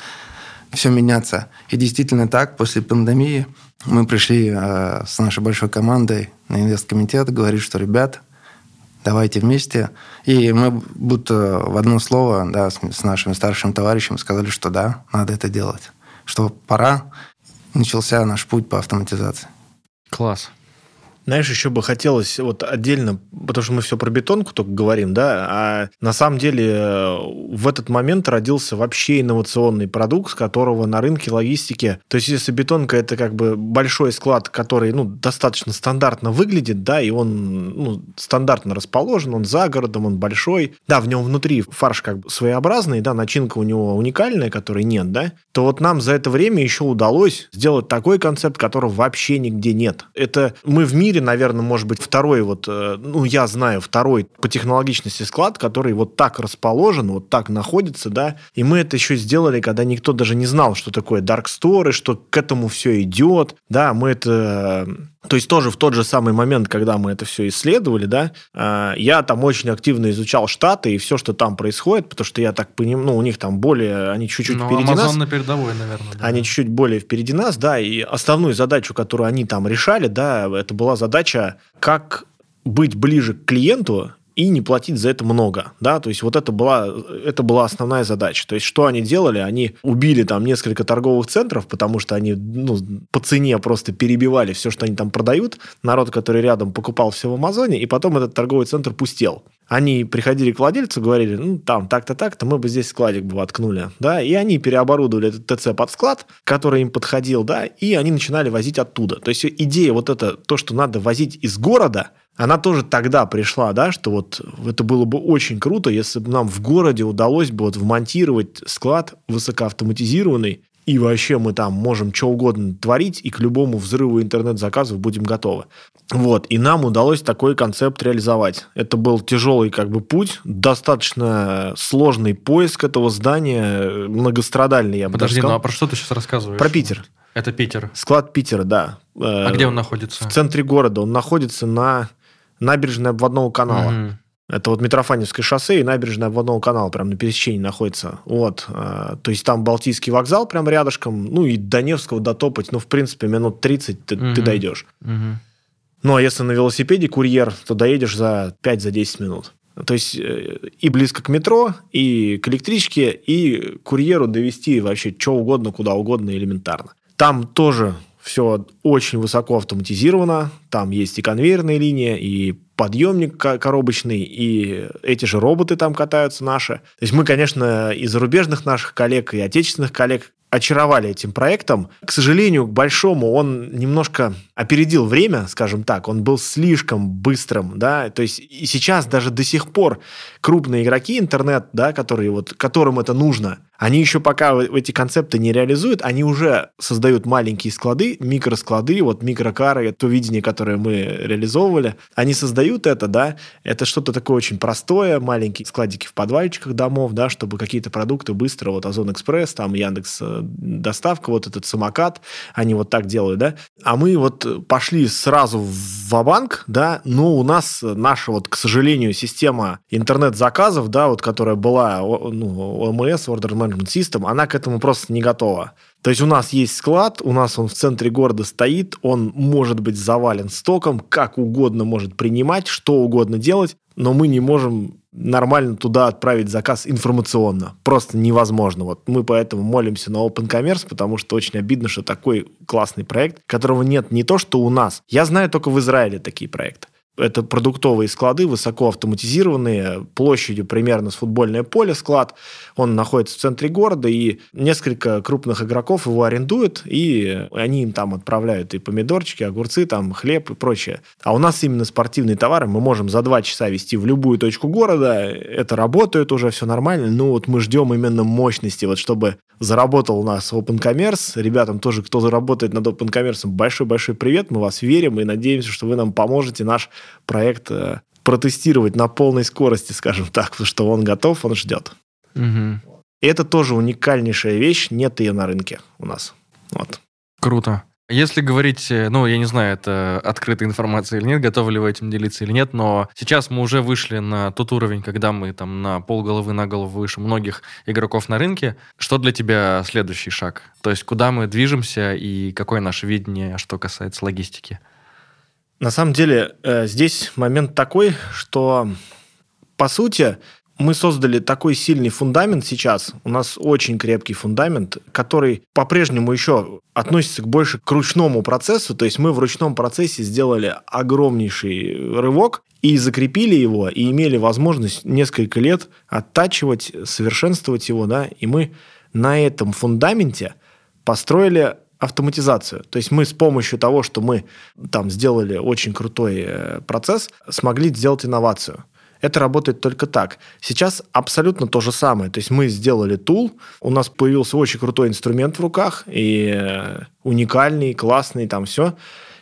все меняться. И действительно так, после пандемии мы пришли э, с нашей большой командой на инвесткомитет, говорить, что, ребят, давайте вместе. И мы будто в одно слово да, с, с нашим старшим товарищем сказали, что да, надо это делать. Что пора. Начался наш путь по автоматизации. Класс. Знаешь, еще бы хотелось вот отдельно, потому что мы все про бетонку только говорим, да, а на самом деле э, в этот момент родился вообще инновационный продукт, с которого на рынке логистики, то есть если бетонка это как бы большой склад, который, ну, достаточно стандартно выглядит, да, и он, ну, стандартно расположен, он за городом, он большой, да, в нем внутри фарш как бы своеобразный, да, начинка у него уникальная, которой нет, да, то вот нам за это время еще удалось сделать такой концепт, которого вообще нигде нет. Это мы в мире, наверное, может быть, второй вот, э, ну, я знаю, второй по технологичности склад, который вот так расположен, вот так находится, да, и мы это еще сделали, когда никто даже не знал, что такое Dark Store, что к этому все идет, да, мы это то есть тоже в тот же самый момент, когда мы это все исследовали, да, э, я там очень активно изучал Штаты и все, что там происходит, потому что я так понимаю, ну, у них там более, они чуть-чуть Ну, впереди Amazon нас. на передовой, наверное. да. Они чуть-чуть более впереди нас, да, и основную задачу, которую они там решали, да, это была задача, как быть ближе к клиенту и не платить за это много, да, то есть вот это была, это была основная задача. То есть что они делали? Они убили там несколько торговых центров, потому что они ну, по цене просто перебивали все, что они там продают. Народ, который рядом покупал все в Амазоне, и потом этот торговый центр пустел. Они приходили к владельцу, говорили, ну, там, так-то, так-то, мы бы здесь складик бы воткнули, да, и они переоборудовали этот ТЦ под склад, который им подходил, да, и они начинали возить оттуда. То есть идея вот это, то, что надо возить из города, она тоже тогда пришла, да, что вот это было бы очень круто, если бы нам в городе удалось бы вот вмонтировать склад высокоавтоматизированный, и вообще мы там можем что угодно творить, и к любому взрыву интернет-заказов будем готовы. Вот, и нам удалось такой концепт реализовать. Это был тяжелый как бы путь, достаточно сложный поиск этого здания, многострадальный, я бы Подожди, даже ну а сказал. про что ты сейчас рассказываешь? Про Питер. Это Питер. Склад Питера, да. А Э, где он находится? В центре города. Он находится на набережной обводного канала. Мгм. Это вот Митрофаневское шоссе и набережная обводного канала прям на пересечении находится. Вот. э, То есть там Балтийский вокзал прям рядышком. Ну и до Невского дотопать, ну, в принципе, минут 30 ты, ты Мгм. дойдешь. Мгм. Ну, а если на велосипеде курьер, то доедешь за 5-10 минут. То есть э, и близко к метро, и к электричке, и курьеру довести вообще что угодно, куда угодно элементарно. Там тоже все очень высоко автоматизировано. Там есть и конвейерная линия, и подъемник ко- коробочный, и эти же роботы там катаются наши. То есть мы, конечно, и зарубежных наших коллег, и отечественных коллег очаровали этим проектом. К сожалению, к большому он немножко опередил время, скажем так. Он был слишком быстрым, да. То есть и сейчас даже до сих пор крупные игроки интернет, да, которые вот, которым это нужно, они еще пока эти концепты не реализуют, они уже создают маленькие склады, микросклады, вот микрокары, то видение, которое мы реализовывали, они создают это, да, это что-то такое очень простое, маленькие складики в подвальчиках домов, да, чтобы какие-то продукты быстро, вот Озон Экспресс, там Яндекс э, доставка, вот этот самокат, они вот так делают, да, а мы вот пошли сразу в банк да, но у нас наша вот, к сожалению, система интернет-заказов, да, вот, которая была, ну, ОМС, Order Management System, она к этому просто не готова. То есть у нас есть склад, у нас он в центре города стоит, он может быть завален стоком, как угодно может принимать, что угодно делать, но мы не можем нормально туда отправить заказ информационно. Просто невозможно. Вот мы поэтому молимся на Open Commerce, потому что очень обидно, что такой классный проект, которого нет не то, что у нас. Я знаю только в Израиле такие проекты. Это продуктовые склады, высоко автоматизированные, площадью примерно с футбольное поле склад. Он находится в центре города, и несколько крупных игроков его арендуют, и они им там отправляют и помидорчики, огурцы, там хлеб и прочее. А у нас именно спортивные товары мы можем за два часа вести в любую точку города. Это работает уже, все нормально. Ну вот мы ждем именно мощности, вот чтобы заработал у нас Open Commerce. Ребятам тоже, кто заработает над Open Commerce, большой-большой привет. Мы вас верим и надеемся, что вы нам поможете наш проект э, протестировать на полной скорости, скажем так, потому что он готов, он ждет. И это тоже уникальнейшая вещь, нет ее на рынке у нас. Вот. Круто. Если говорить, э, ну, я не знаю, это открытая информация или нет, готовы ли вы этим делиться или нет, но сейчас мы уже вышли на тот уровень, когда мы там на полголовы на голову выше многих игроков на рынке. Что для тебя следующий шаг? То есть куда мы движемся и какое наше видение, что касается логистики? На самом деле, э, здесь момент такой, что, по сути, мы создали такой сильный фундамент сейчас. У нас очень крепкий фундамент, который по-прежнему еще относится больше к ручному процессу. То есть мы в ручном процессе сделали огромнейший рывок и закрепили его, и имели возможность несколько лет оттачивать, совершенствовать его, да, и мы на этом фундаменте построили автоматизацию. То есть мы с помощью того, что мы там сделали очень крутой э, процесс, смогли сделать инновацию. Это работает только так. Сейчас абсолютно то же самое. То есть мы сделали тул, у нас появился очень крутой инструмент в руках, и э, уникальный, классный, там все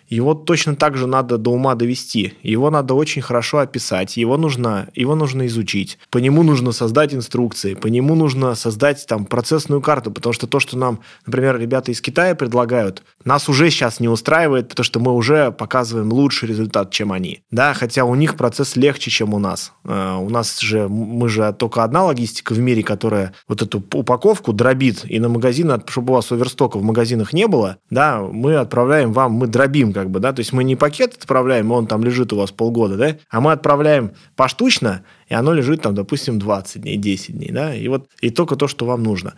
его точно так же надо до ума довести. Его надо очень хорошо описать, его нужно, его нужно изучить. По нему нужно создать инструкции, по нему нужно создать там процессную карту, потому что то, что нам, например, ребята из Китая предлагают, нас уже сейчас не устраивает, потому что мы уже показываем лучший результат, чем они. Да, хотя у них процесс легче, чем у нас. Э, у нас же, мы же только одна логистика в мире, которая вот эту упаковку дробит, и на магазины, чтобы у вас оверстока в магазинах не было, да, мы отправляем вам, мы дробим как бы, да, то есть мы не пакет отправляем, он там лежит у вас полгода, да, а мы отправляем поштучно, и оно лежит там, допустим, 20 дней, 10 дней, да, и вот и только то, что вам нужно.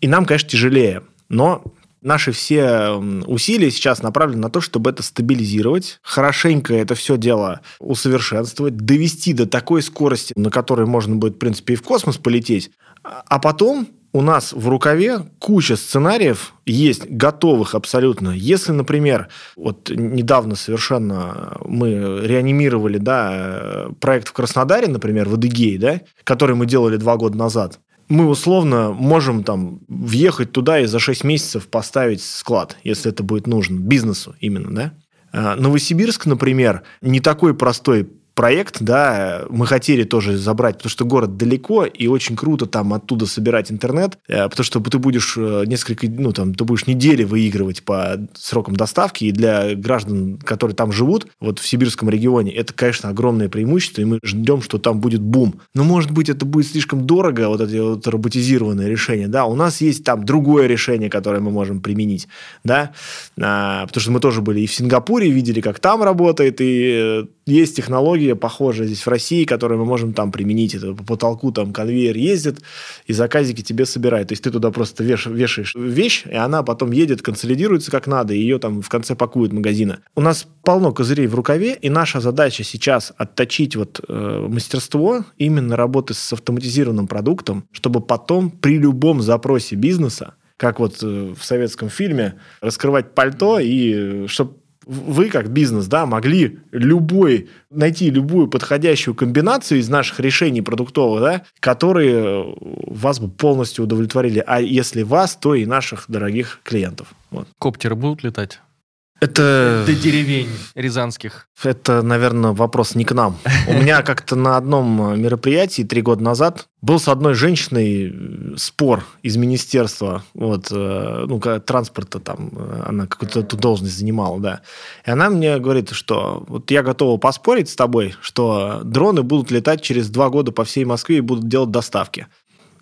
И нам, конечно, тяжелее, но наши все усилия сейчас направлены на то, чтобы это стабилизировать, хорошенько это все дело усовершенствовать, довести до такой скорости, на которой можно будет, в принципе, и в космос полететь, а потом у нас в рукаве куча сценариев есть готовых абсолютно. Если, например, вот недавно совершенно мы реанимировали да, проект в Краснодаре, например, в Адыгее, да, который мы делали два года назад, мы условно можем там въехать туда и за 6 месяцев поставить склад, если это будет нужно, бизнесу именно, да. А, Новосибирск, например, не такой простой проект, да, мы хотели тоже забрать, потому что город далеко, и очень круто там оттуда собирать интернет, э, потому что ты будешь э, несколько, ну, там, ты будешь недели выигрывать по срокам доставки, и для граждан, которые там живут, вот в сибирском регионе, это, конечно, огромное преимущество, и мы ждем, что там будет бум. Но, может быть, это будет слишком дорого, вот это вот роботизированное решение, да, у нас есть там другое решение, которое мы можем применить, да, а, потому что мы тоже были и в Сингапуре, видели, как там работает, и э, есть технология похожая здесь в России, которую мы можем там применить. Это по потолку там конвейер ездит, и заказики тебе собирает. То есть ты туда просто веш, вешаешь вещь, и она потом едет, консолидируется как надо, и ее там в конце пакуют магазина. У нас полно козырей в рукаве, и наша задача сейчас отточить вот э, мастерство именно работы с автоматизированным продуктом, чтобы потом при любом запросе бизнеса как вот э, в советском фильме, раскрывать пальто и э, чтобы вы как бизнес, да, могли любой, найти любую подходящую комбинацию из наших решений продуктовых, да, которые вас бы полностью удовлетворили. А если вас, то и наших дорогих клиентов. Вот. Коптеры будут летать? Это... До деревень рязанских. Это, наверное, вопрос не к нам. У меня (laughs) как-то на одном мероприятии три года назад был с одной женщиной э, спор из министерства вот, э, ну, транспорта, там, э, она какую-то эту должность занимала, да. И она мне говорит, что вот я готова поспорить с тобой, что дроны будут летать через два года по всей Москве и будут делать доставки.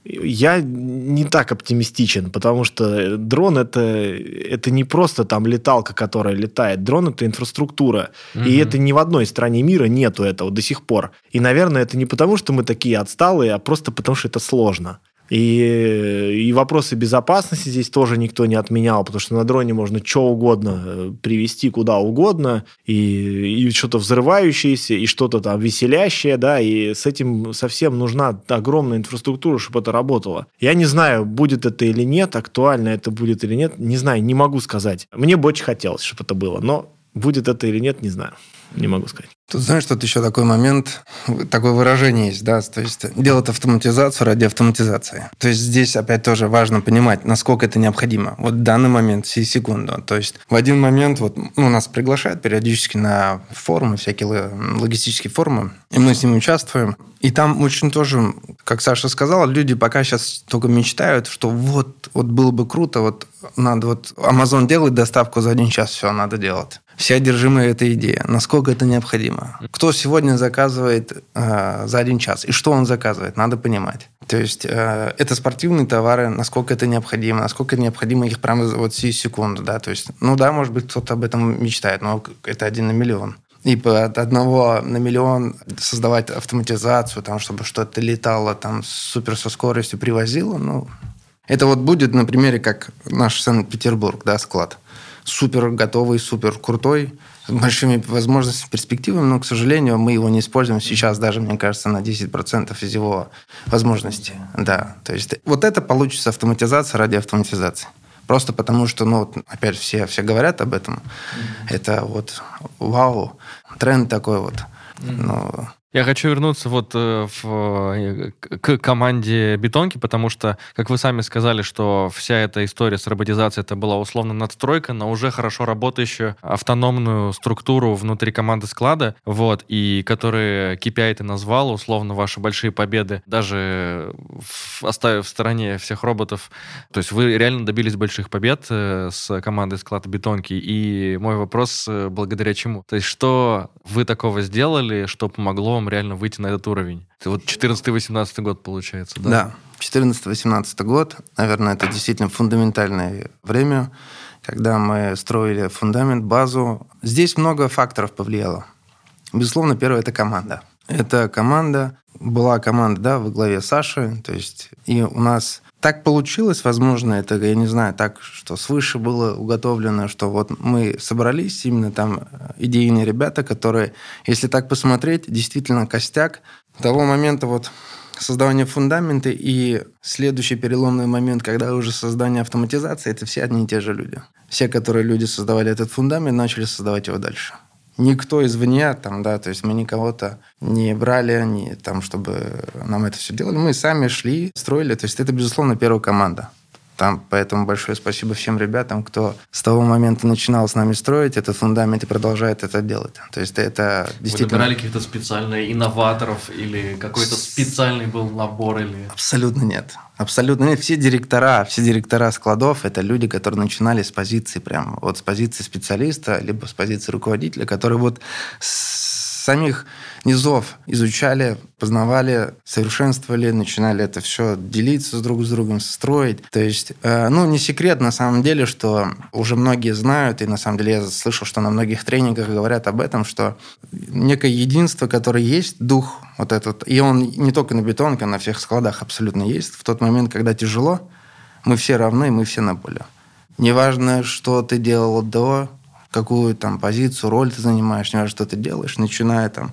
Я не так оптимистичен, потому что дрон это, это не просто там леталка, которая летает. Дрон это инфраструктура. Угу. И это ни в одной стране мира нету этого до сих пор. И, наверное, это не потому, что мы такие отсталые, а просто потому, что это сложно. И, и вопросы безопасности здесь тоже никто не отменял, потому что на дроне можно что угодно э, привести куда угодно, и, и что-то взрывающееся, и что-то там веселящее, да, и с этим совсем нужна огромная инфраструктура, чтобы это работало. Я не знаю, будет это или нет, актуально это будет или нет, не знаю, не могу сказать. Мне бы очень хотелось, чтобы это было, но будет это или нет, не знаю, не могу сказать. Тут, знаешь, тут еще такой момент, такое выражение есть, да, то есть делать автоматизацию ради автоматизации. То есть здесь опять тоже важно понимать, насколько это необходимо. Вот в данный момент, сию секунду. То есть в один момент вот ну, нас приглашают периодически на форумы, всякие логистические форумы, и мы с ними участвуем. И там очень тоже, как Саша сказала, люди пока сейчас только мечтают, что вот, вот было бы круто, вот надо вот Amazon делает доставку за один час, все надо делать. Все одержимые этой идеей. Насколько это необходимо? Кто сегодня заказывает э, за один час и что он заказывает, надо понимать. То есть э, это спортивные товары, насколько это необходимо, насколько необходимо их прямо вот сию секунду, да. То есть, ну да, может быть, кто-то об этом мечтает, но это один на миллион. И от одного на миллион создавать автоматизацию, там, чтобы что-то летало там супер со скоростью, привозило, ну, это вот будет на примере, как наш Санкт-Петербург, да, склад. Супер готовый, супер крутой, с большими возможностями, перспективами, но, к сожалению, мы его не используем сейчас даже, мне кажется, на 10% из его возможностей. Да, то есть вот это получится автоматизация ради автоматизации. Просто потому что, ну, вот, опять все, все говорят об этом. Mm-hmm. Это вот вау, тренд такой вот. Mm-hmm. Ну, я хочу вернуться вот э, в, э, к команде бетонки, потому что, как вы сами сказали, что вся эта история с роботизацией это была условно надстройка на уже хорошо работающую автономную структуру внутри команды склада, вот, и которые KPI ты назвал, условно, ваши большие победы, даже оставив в стороне всех роботов. То есть вы реально добились больших побед э, с командой склада бетонки. И мой вопрос, благодаря чему? То есть что вы такого сделали, что помогло вам реально выйти на этот уровень? Это вот 14-18 год получается, да? Да, 14-18 год, наверное, это действительно фундаментальное время, когда мы строили фундамент, базу. Здесь много факторов повлияло. Безусловно, первое – это команда. Это команда, была команда, да, во главе Саши, то есть и у нас так получилось, возможно, это, я не знаю, так, что свыше было уготовлено, что вот мы собрались, именно там э, идейные ребята, которые, если так посмотреть, действительно костяк того момента вот создавания фундамента и следующий переломный момент, когда уже создание автоматизации, это все одни и те же люди. Все, которые люди создавали этот фундамент, начали создавать его дальше никто извне, там, да, то есть мы никого-то не брали, не, там, чтобы нам это все делали. Мы сами шли, строили. То есть это, безусловно, первая команда. Там, поэтому большое спасибо всем ребятам, кто с того момента начинал с нами строить этот фундамент и продолжает это делать. То есть это действительно... Вы набирали каких-то специальных инноваторов или какой-то специальный был набор? Или... Абсолютно нет. Абсолютно нет. Все директора, все директора складов – это люди, которые начинали с позиции прям, вот с позиции специалиста, либо с позиции руководителя, которые вот с самих низов изучали, познавали, совершенствовали, начинали это все делиться с друг с другом, строить. То есть, э, ну, не секрет на самом деле, что уже многие знают, и на самом деле я слышал, что на многих тренингах говорят об этом, что некое единство, которое есть, дух вот этот, и он не только на бетонке, а на всех складах абсолютно есть. В тот момент, когда тяжело, мы все равны, мы все на поле. Неважно, что ты делал до, какую там позицию, роль ты занимаешь, не важно, что ты делаешь, начиная там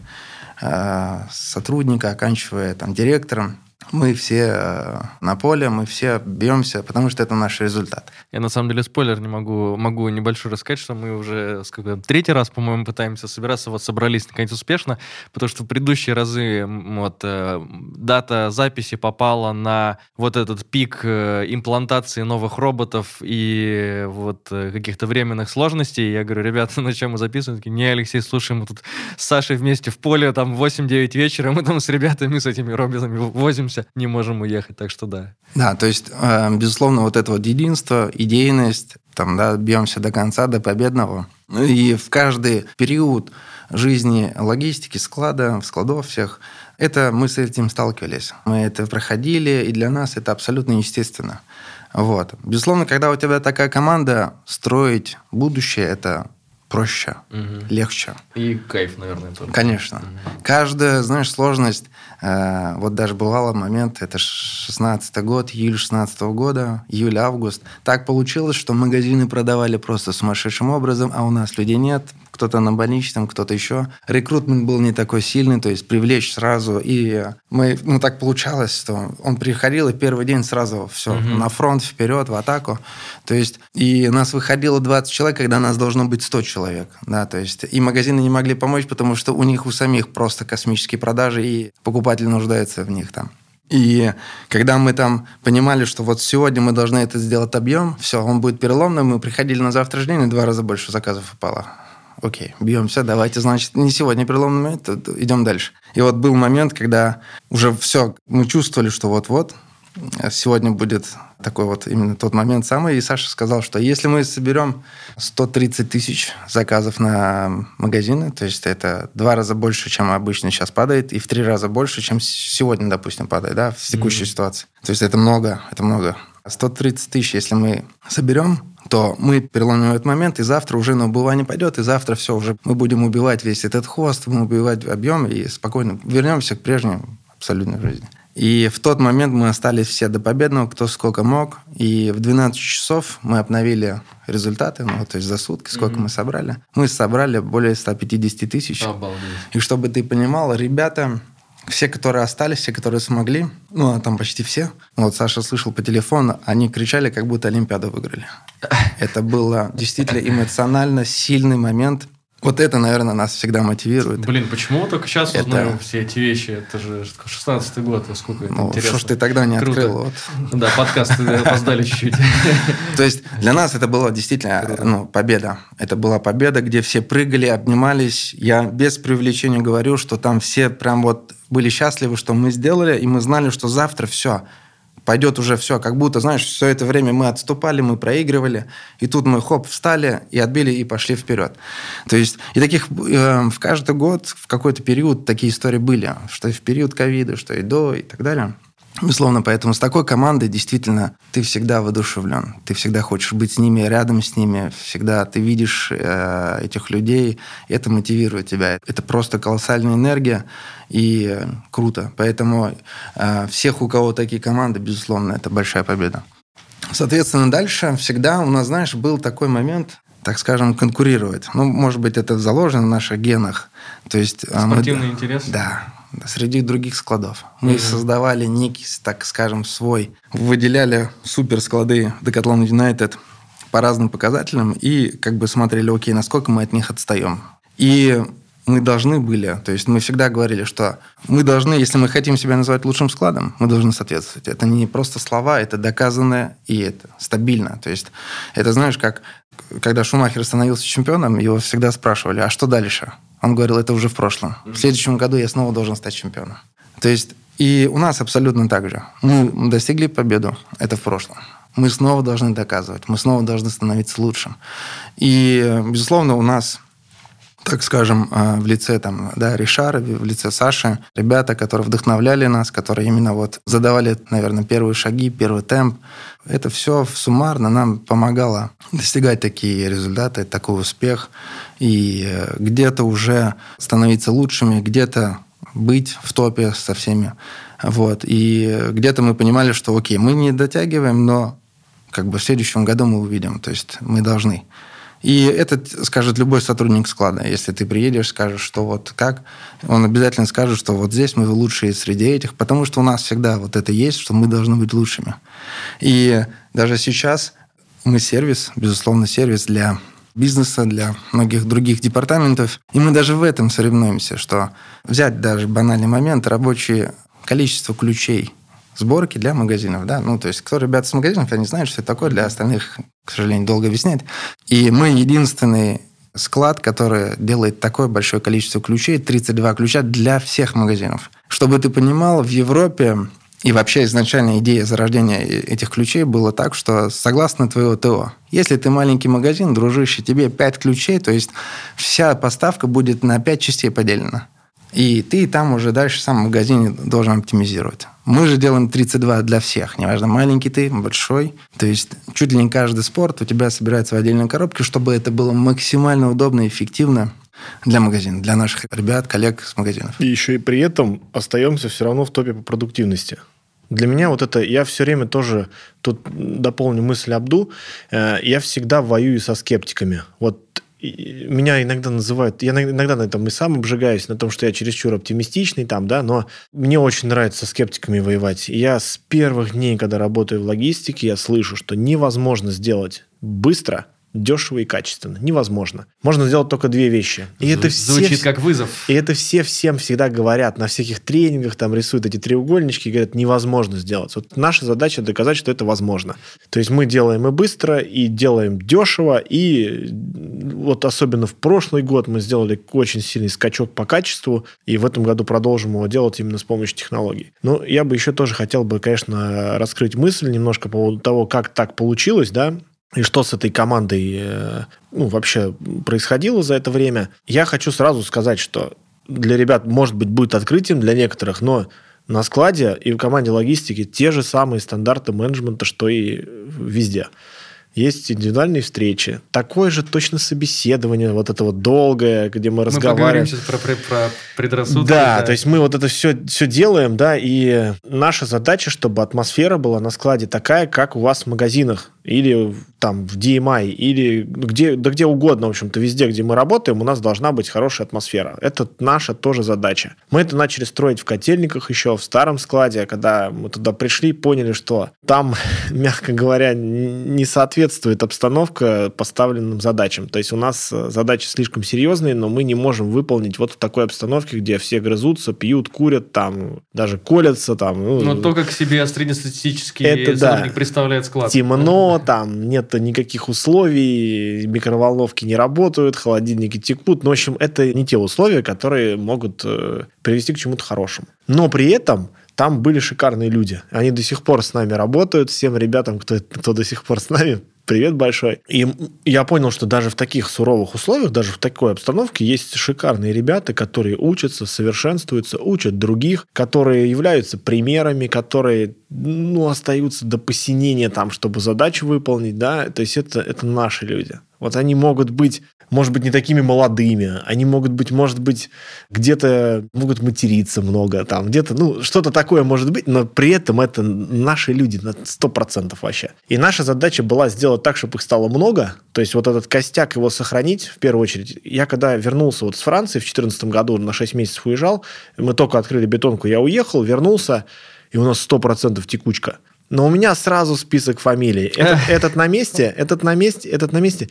э, сотрудника, оканчивая там директором, мы все э, на поле, мы все бьемся, потому что это наш результат. Я на самом деле спойлер не могу, могу небольшой рассказать, что мы уже сколько, третий раз, по-моему, пытаемся собираться, вот собрались наконец успешно, потому что в предыдущие разы вот э, дата записи попала на вот этот пик э, имплантации новых роботов и вот каких-то временных сложностей. Я говорю, ребята, (laughs) на чем мы записываем? Не, Алексей, слушай, мы тут с Сашей вместе в поле, там 8-9 вечера, мы там с ребятами, с этими роботами возимся вернемся, не можем уехать, так что да. Да, то есть, э, безусловно, вот это вот единство, идейность, там, да, бьемся до конца, до победного. Ну и в каждый период жизни логистики, склада, складов всех, это мы с этим сталкивались. Мы это проходили, и для нас это абсолютно естественно. Вот. Безусловно, когда у тебя такая команда, строить будущее – это проще, угу. легче. И кайф, наверное, тоже. Конечно. Угу. Каждая, знаешь, сложность, э, вот даже бывало момент, это 16 год, июль 16 года, июль-август. Так получилось, что магазины продавали просто сумасшедшим образом, а у нас людей нет, кто-то на больничном, кто-то еще. Рекрутмент был не такой сильный, то есть привлечь сразу. И мы, ну так получалось, что он приходил, и первый день сразу все, угу. на фронт, вперед, в атаку. То есть, и нас выходило 20 человек, когда нас должно быть 100 человек. Да, то есть, и магазины не могли помочь, потому что у них у самих просто космические продажи, и покупатель нуждается в них там. И когда мы там понимали, что вот сегодня мы должны это сделать объем, все, он будет переломным, мы приходили на завтрашний день, и два раза больше заказов упало окей, бьемся, давайте, значит, не сегодня переломный момент, идем дальше. И вот был момент, когда уже все, мы чувствовали, что вот-вот, сегодня будет такой вот именно тот момент самый. И Саша сказал, что если мы соберем 130 тысяч заказов на магазины, то есть это два раза больше, чем обычно сейчас падает, и в три раза больше, чем сегодня, допустим, падает, да, в текущей mm-hmm. ситуации. То есть это много, это много 130 тысяч, если мы соберем, то мы переломим этот момент, и завтра уже на убывание пойдет, и завтра все уже мы будем убивать весь этот хвост, будем убивать объем, и спокойно вернемся к прежней абсолютной жизни. И в тот момент мы остались все до победного, кто сколько мог. И в 12 часов мы обновили результаты, ну, то есть за сутки, сколько mm-hmm. мы собрали. Мы собрали более 150 тысяч. Обалдеть. И чтобы ты понимал, ребята, все, которые остались, все, которые смогли, ну, а там почти все, вот Саша слышал по телефону, они кричали, как будто Олимпиаду выиграли. Это было действительно эмоционально сильный момент – вот это, наверное, нас всегда мотивирует. Блин, почему только сейчас это... узнаем все эти вещи? Это же 16-й год, сколько это ну, интересно. Что ж ты тогда не Круто. открыл? Вот. Да, подкаст опоздали чуть-чуть. (laughs) То есть для нас это была действительно ну, победа. Это была победа, где все прыгали, обнимались. Я без привлечения говорю, что там все прям вот были счастливы, что мы сделали, и мы знали, что завтра все – пойдет уже все, как будто, знаешь, все это время мы отступали, мы проигрывали, и тут мы, хоп, встали и отбили, и пошли вперед. То есть, и таких э, в каждый год, в какой-то период такие истории были, что и в период ковида, что и до, и так далее. Безусловно, поэтому с такой командой действительно ты всегда воодушевлен. Ты всегда хочешь быть с ними, рядом с ними. Всегда ты видишь э, этих людей. Это мотивирует тебя. Это просто колоссальная энергия и э, круто. Поэтому э, всех, у кого такие команды, безусловно, это большая победа. Соответственно, дальше всегда у нас, знаешь, был такой момент, так скажем, конкурировать. Ну, может быть, это заложено в наших генах. То есть, Спортивный мы, интерес? Да, среди других складов. Мы mm-hmm. создавали некий, так скажем, свой, выделяли супер склады Decathlon United по разным показателям и как бы смотрели, окей, насколько мы от них отстаем. И мы должны были, то есть мы всегда говорили, что мы должны, если мы хотим себя называть лучшим складом, мы должны соответствовать. Это не просто слова, это доказанное и это стабильно. То есть это, знаешь, как когда Шумахер становился чемпионом, его всегда спрашивали, а что дальше? Он говорил, это уже в прошлом. В следующем году я снова должен стать чемпионом. То есть и у нас абсолютно так же. Мы достигли победу, это в прошлом. Мы снова должны доказывать, мы снова должны становиться лучшим. И, безусловно, у нас так скажем, э, в лице там, да, Ришара, в лице Саши, ребята, которые вдохновляли нас, которые именно вот задавали, наверное, первые шаги, первый темп. Это все суммарно нам помогало достигать такие результаты, такой успех. И э, где-то уже становиться лучшими, где-то быть в топе со всеми. Вот. И где-то мы понимали, что окей, мы не дотягиваем, но как бы в следующем году мы увидим. То есть мы должны. И это скажет любой сотрудник склада. Если ты приедешь, скажешь, что вот как, он обязательно скажет, что вот здесь мы лучшие среди этих, потому что у нас всегда вот это есть, что мы должны быть лучшими. И даже сейчас мы сервис, безусловно, сервис для бизнеса, для многих других департаментов. И мы даже в этом соревнуемся, что взять даже банальный момент, рабочее количество ключей сборки для магазинов, да, ну, то есть, кто ребята с магазинов, они знают, что это такое, для остальных, к сожалению, долго объяснять. И мы единственный склад, который делает такое большое количество ключей, 32 ключа для всех магазинов. Чтобы ты понимал, в Европе и вообще изначально идея зарождения этих ключей была так, что согласно твоего ТО, если ты маленький магазин, дружище, тебе 5 ключей, то есть вся поставка будет на 5 частей поделена. И ты там уже дальше сам в магазине должен оптимизировать. Мы же делаем 32 для всех. Неважно, маленький ты, большой. То есть чуть ли не каждый спорт у тебя собирается в отдельной коробке, чтобы это было максимально удобно и эффективно для магазина, для наших ребят, коллег с магазинов. И еще и при этом остаемся все равно в топе по продуктивности. Для меня вот это, я все время тоже, тут дополню мысль Абду, э, я всегда воюю со скептиками. Вот меня иногда называют, я иногда на этом и сам обжигаюсь, на том, что я чересчур оптимистичный там, да, но мне очень нравится с скептиками воевать. Я с первых дней, когда работаю в логистике, я слышу, что невозможно сделать быстро – дешево и качественно. Невозможно. Можно сделать только две вещи. И Зв- это все, звучит как вызов. И это все всем всегда говорят. На всяких тренингах там рисуют эти треугольнички и говорят, невозможно сделать. Вот наша задача доказать, что это возможно. То есть мы делаем и быстро, и делаем дешево, и вот особенно в прошлый год мы сделали очень сильный скачок по качеству, и в этом году продолжим его делать именно с помощью технологий. Но я бы еще тоже хотел бы, конечно, раскрыть мысль немножко по поводу того, как так получилось, да, и что с этой командой э, ну, вообще происходило за это время. Я хочу сразу сказать, что для ребят, может быть, будет открытием для некоторых, но На складе и в команде логистики те же самые стандарты менеджмента, что и везде есть индивидуальные встречи, такое же точно собеседование, вот это вот долгое, где мы, мы разговариваем. Мы сейчас про, про, про предрассудки. Да, да, то есть мы вот это все, все делаем, да, и наша задача, чтобы атмосфера была на складе такая, как у вас в магазинах или там в DMI, или где, да где угодно, в общем-то, везде, где мы работаем, у нас должна быть хорошая атмосфера. Это наша тоже задача. Мы это начали строить в котельниках еще, в старом складе, когда мы туда пришли, поняли, что там, (laughs) мягко говоря, не соответствует обстановка поставленным задачам. То есть у нас задачи слишком серьезные, но мы не можем выполнить вот в такой обстановке, где все грызутся, пьют, курят, там даже колятся. Там, ну, но то, как себе среднестатистический это, да. представляет склад. Темно, там нет никаких условий, микроволновки не работают, холодильники текут. Ну, в общем, это не те условия, которые могут э, привести к чему-то хорошему. Но при этом там были шикарные люди. Они до сих пор с нами работают. Всем ребятам, кто, кто до сих пор с нами, привет большой. И я понял, что даже в таких суровых условиях, даже в такой обстановке есть шикарные ребята, которые учатся, совершенствуются, учат других, которые являются примерами, которые ну, остаются до посинения там, чтобы задачу выполнить, да, то есть это, это наши люди. Вот они могут быть может быть, не такими молодыми. Они могут быть, может быть, где-то могут материться много, там, где-то, ну, что-то такое может быть, но при этом это наши люди на 100% вообще. И наша задача была сделать так, чтобы их стало много, то есть вот этот костяк его сохранить в первую очередь. Я когда вернулся вот с Франции в 2014 году, на 6 месяцев уезжал, мы только открыли бетонку, я уехал, вернулся, и у нас 100% текучка. Но у меня сразу список фамилий. Этот, (laughs) этот на месте, этот на месте, этот на месте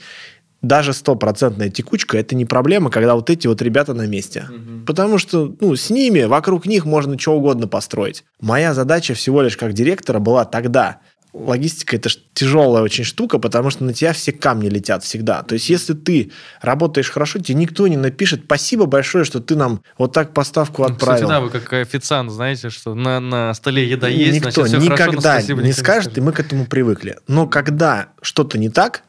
даже стопроцентная текучка это не проблема, когда вот эти вот ребята на месте. Угу. Потому что ну, с ними, вокруг них можно что угодно построить. Моя задача всего лишь как директора была тогда. Логистика это тяжелая очень штука, потому что на тебя все камни летят всегда. То есть, если ты работаешь хорошо, тебе никто не напишет спасибо большое, что ты нам вот так поставку ну, отправил. Кстати, да, вы как официант знаете, что на, на столе еда есть, никто значит, все никогда хорошо, не скажет, и мы к этому привыкли. Но когда что-то не так,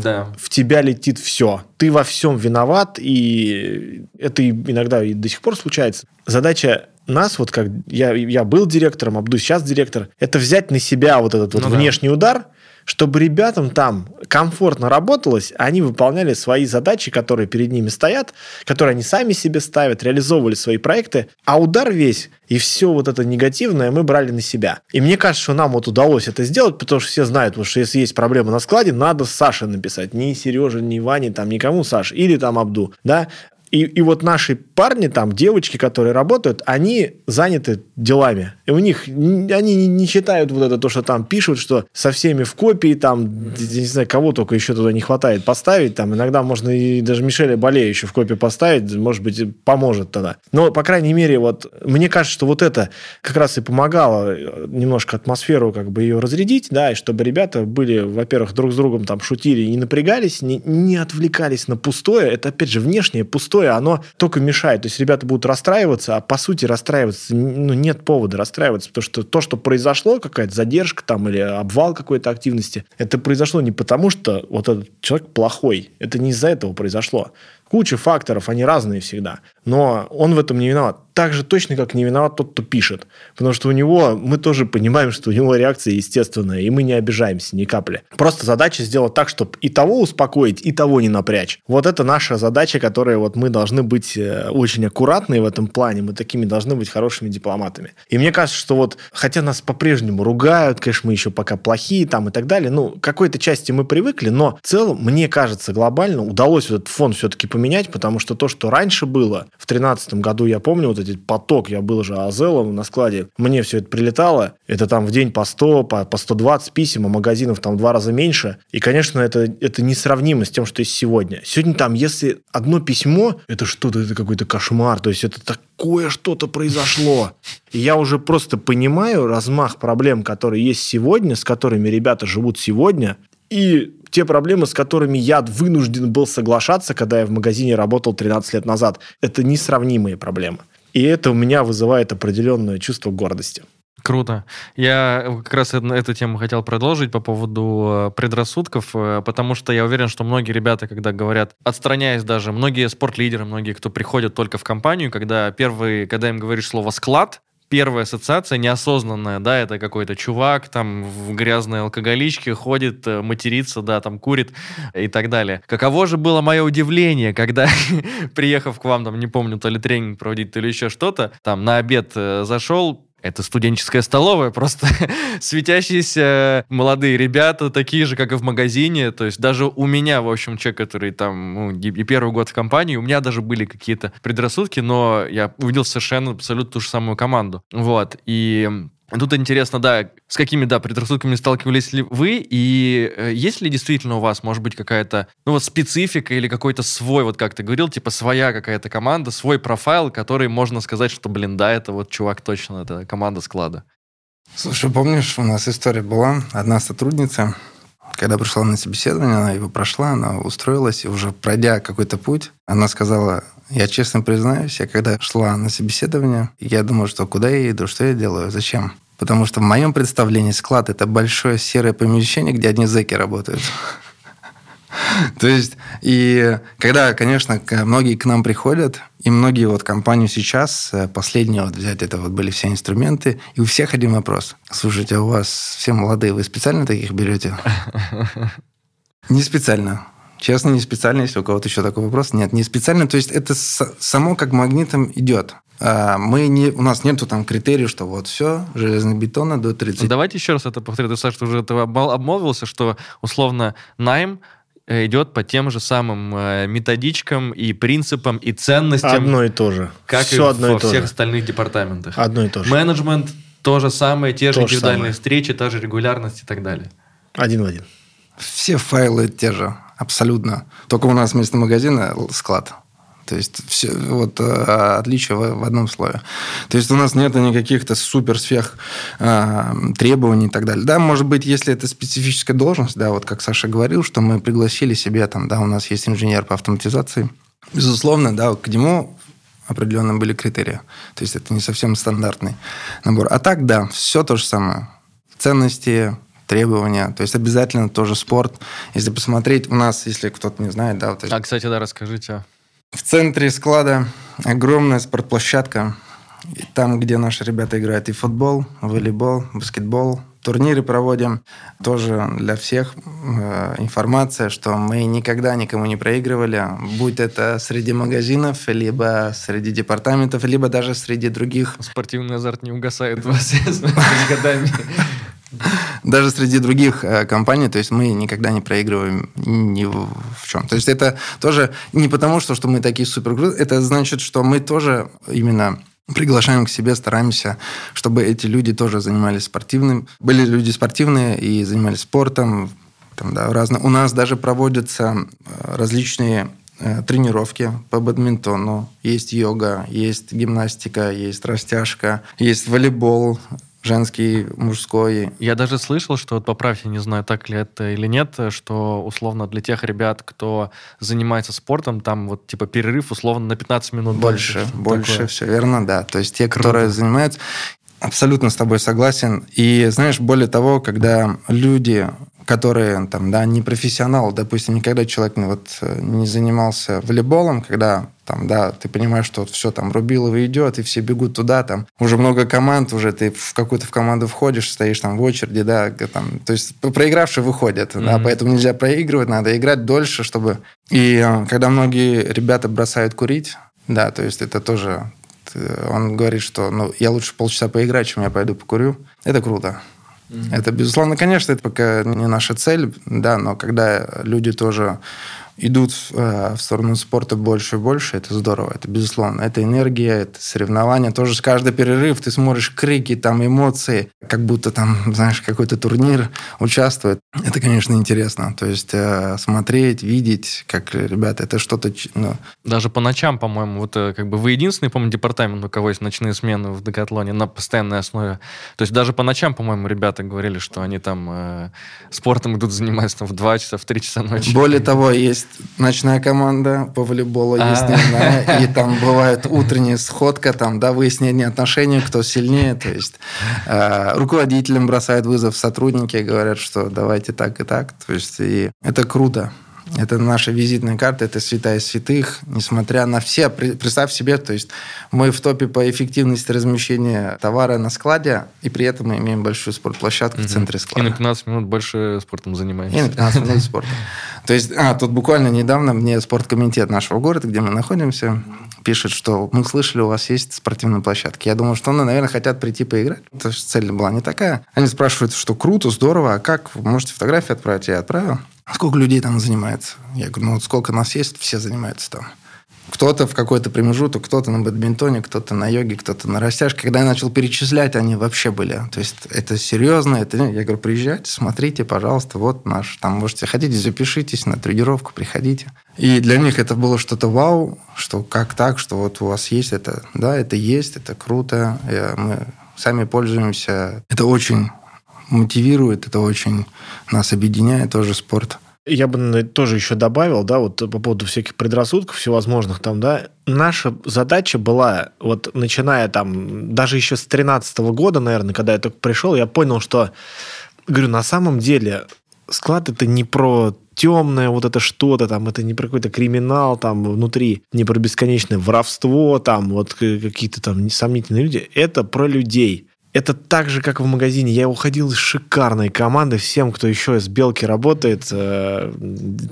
да. в тебя летит все. Ты во всем виноват, и это иногда и до сих пор случается. Задача нас, вот как я, я был директором, Абду сейчас директор, это взять на себя вот этот вот ну, внешний да. удар, чтобы ребятам там комфортно работалось, они выполняли свои задачи, которые перед ними стоят, которые они сами себе ставят, реализовывали свои проекты, а удар весь и все вот это негативное мы брали на себя. И мне кажется, что нам вот удалось это сделать, потому что все знают, что если есть проблема на складе, надо Саше написать. Ни Сереже, ни Ване, там никому Саше. Или там Абду. Да? И, и вот наши парни там, девочки, которые работают, они заняты делами. И у них, они не читают вот это то, что там пишут, что со всеми в копии, там, не знаю, кого только еще туда не хватает поставить. Там иногда можно и даже Мишеля Болея еще в копии поставить, может быть, поможет тогда. Но, по крайней мере, вот мне кажется, что вот это как раз и помогало э, немножко атмосферу как бы ее разрядить, да, и чтобы ребята были, во-первых, друг с другом там шутили, не напрягались, не, не отвлекались на пустое. Это, опять же, внешнее пустое простое, оно только мешает. То есть ребята будут расстраиваться, а по сути расстраиваться, ну, нет повода расстраиваться, потому что то, что произошло, какая-то задержка там или обвал какой-то активности, это произошло не потому, что вот этот человек плохой. Это не из-за этого произошло. Куча факторов, они разные всегда. Но он в этом не виноват так же точно, как не виноват тот, кто пишет. Потому что у него, мы тоже понимаем, что у него реакция естественная, и мы не обижаемся ни капли. Просто задача сделать так, чтобы и того успокоить, и того не напрячь. Вот это наша задача, которая вот мы должны быть э, очень аккуратны в этом плане, мы такими должны быть хорошими дипломатами. И мне кажется, что вот, хотя нас по-прежнему ругают, конечно, мы еще пока плохие там и так далее, ну, какой-то части мы привыкли, но в целом, мне кажется, глобально удалось этот фон все-таки поменять, потому что то, что раньше было, в 2013 году, я помню, вот этот поток, я был же Азелом на складе, мне все это прилетало, это там в день по 100, по, по 120 писем, а магазинов там в два раза меньше, и, конечно, это, это несравнимо с тем, что есть сегодня. Сегодня там, если одно письмо, это что-то, это какой-то кошмар, то есть это такое что-то произошло. И я уже просто понимаю размах проблем, которые есть сегодня, с которыми ребята живут сегодня, и те проблемы, с которыми я вынужден был соглашаться, когда я в магазине работал 13 лет назад, это несравнимые проблемы. И это у меня вызывает определенное чувство гордости. Круто. Я как раз эту тему хотел продолжить по поводу э, предрассудков, э, потому что я уверен, что многие ребята, когда говорят, отстраняясь даже, многие спортлидеры, многие, кто приходят только в компанию, когда первый, когда им говоришь слово «склад», первая ассоциация неосознанная, да, это какой-то чувак там в грязной алкоголичке ходит, э, матерится, да, там курит и так далее. Каково же было мое удивление, когда, (laughs) приехав к вам, там, не помню, то ли тренинг проводить, то ли еще что-то, там, на обед э, зашел, это студенческая столовая, (laughs) просто светящиеся молодые ребята, такие же, как и в магазине. То есть даже у меня, в общем, человек, который там ну, и первый год в компании, у меня даже были какие-то предрассудки, но я увидел совершенно абсолютно ту же самую команду. Вот. И Тут интересно, да, с какими, да, предрассудками сталкивались ли вы, и э, есть ли действительно у вас, может быть, какая-то, ну вот специфика или какой-то свой, вот как ты говорил, типа своя какая-то команда, свой профайл, который можно сказать, что, блин, да, это вот чувак точно, это команда склада. Слушай, помнишь, у нас история была, одна сотрудница, когда пришла на собеседование, она его прошла, она устроилась, и уже пройдя какой-то путь, она сказала, я честно признаюсь, я когда шла на собеседование, я думаю, что куда я иду, что я делаю, зачем? Потому что в моем представлении склад – это большое серое помещение, где одни зэки работают. (laughs) То есть, и когда, конечно, многие к нам приходят, и многие вот компании сейчас, э, последние вот взять, это вот были все инструменты, и у всех один вопрос. Слушайте, а у вас все молодые, вы специально таких берете? (laughs) Не специально. Честно, не специально, если у кого-то еще такой вопрос. Нет, не специально. То есть это само как магнитом идет. А, мы не, у нас нету там критерия, что вот все, железобетонно до 30. Ну, давайте еще раз это повторю. Ты, Саша, уже этого обмолвился, что условно найм идет по тем же самым э, методичкам и принципам и ценностям. Одно и то же. Как Все и одно во и то всех же. остальных департаментах. Одно и то же. Менеджмент то же самое, те же то индивидуальные же встречи, та же регулярность и так далее. Один в один. Все файлы те же. Абсолютно. Только у нас вместо магазина склад. То есть все, вот э, отличие в, в одном слое. То есть у нас нет никаких-то супер сверх э, требований и так далее. Да, может быть, если это специфическая должность, да, вот как Саша говорил, что мы пригласили себе там, да, у нас есть инженер по автоматизации. Безусловно, да, к нему определенно были критерии. То есть это не совсем стандартный набор. А так, да, все то же самое. Ценности, требования. То есть обязательно тоже спорт. Если посмотреть, у нас, если кто-то не знает, да. Вот а, кстати, да, расскажите. В центре склада огромная спортплощадка. И там, где наши ребята играют и футбол, волейбол, баскетбол, турниры проводим. Тоже для всех э, информация, что мы никогда никому не проигрывали, будь это среди магазинов, либо среди департаментов, либо даже среди других. Спортивный азарт не угасает (laughs) вас с годами. Даже среди других э, компаний, то есть мы никогда не проигрываем ни в чем. То есть это тоже не потому, что, что мы такие супер это значит, что мы тоже именно приглашаем к себе, стараемся, чтобы эти люди тоже занимались спортивным. Были люди спортивные и занимались спортом. Там, да, разно. У нас даже проводятся э, различные э, тренировки по бадминтону. Есть йога, есть гимнастика, есть растяжка, есть волейбол, женский, мужской. Я даже слышал, что, вот поправьте, не знаю, так ли это или нет, что условно для тех ребят, кто занимается спортом, там вот типа перерыв условно на 15 минут больше. Больше, больше такое. все верно, да. То есть те, Круто. которые занимаются, абсолютно с тобой согласен. И знаешь, более того, когда люди которые там, да, не профессионал, допустим, никогда человек ну, вот, э, не занимался волейболом, когда там, да, ты понимаешь, что вот все там Рубилово идет, и все бегут туда, там, уже много команд, уже ты в какую-то в команду входишь, стоишь там в очереди, да, там, то есть проигравшие выходят, mm-hmm. да, поэтому нельзя проигрывать, надо играть дольше, чтобы... И э, когда многие ребята бросают курить, да, то есть это тоже... Э, он говорит, что ну, я лучше полчаса поиграть, чем я пойду покурю. Это круто. Это, безусловно, конечно, это пока не наша цель, да, но когда люди тоже идут э, в сторону спорта больше и больше, это здорово, это безусловно. Это энергия, это соревнования. Тоже с каждый перерыв ты смотришь крики, там эмоции, как будто там, знаешь, какой-то турнир участвует. Это, конечно, интересно. То есть э, смотреть, видеть, как ребята, это что-то... Ну... Даже по ночам, по-моему, вот э, как бы вы единственный, по-моему, департамент, у кого есть ночные смены в Декатлоне на постоянной основе. То есть даже по ночам, по-моему, ребята говорили, что они там э, спортом идут заниматься там, в 2 часа, в 3 часа ночи. Более того, есть есть ночная команда по волейболу, есть а. дневная, и там бывает утренняя сходка, там, да, выяснение отношений, кто сильнее, то есть э, руководителям бросают вызов сотрудники, говорят, что давайте так и так, то есть и это круто. Это наша визитная карта, это святая святых, несмотря на все. Представь себе, то есть мы в топе по эффективности размещения товара на складе, и при этом мы имеем большую спортплощадку угу. в центре склада. И на 15 минут больше спортом занимаемся. И на 15 минут спортом. То есть, а, тут буквально недавно мне спорткомитет нашего города, где мы находимся, пишет, что мы слышали, у вас есть спортивные площадки. Я думаю, что, ну, наверное, хотят прийти поиграть. То есть цель была не такая. Они спрашивают, что круто, здорово, а как? Вы можете фотографии отправить? Я отправил. Сколько людей там занимается? Я говорю, ну вот сколько нас есть, все занимаются там. Кто-то в какой-то промежуток, кто-то на бадминтоне, кто-то на йоге, кто-то на растяжке. Когда я начал перечислять, они вообще были. То есть это серьезно. Это... Я говорю, приезжайте, смотрите, пожалуйста, вот наш. Там можете, хотите, запишитесь на тренировку, приходите. И для них это было что-то вау, что как так, что вот у вас есть это. Да, это есть, это круто. Мы сами пользуемся. Это очень мотивирует, это очень нас объединяет, тоже спорт. Я бы тоже еще добавил, да, вот по поводу всяких предрассудков всевозможных там, да, наша задача была, вот начиная там, даже еще с 13 года, наверное, когда я только пришел, я понял, что, говорю, на самом деле склад это не про темное вот это что-то там, это не про какой-то криминал там внутри, не про бесконечное воровство там, вот какие-то там несомнительные люди, это про людей. Это так же, как в магазине. Я уходил из шикарной команды. Всем, кто еще из Белки работает, э,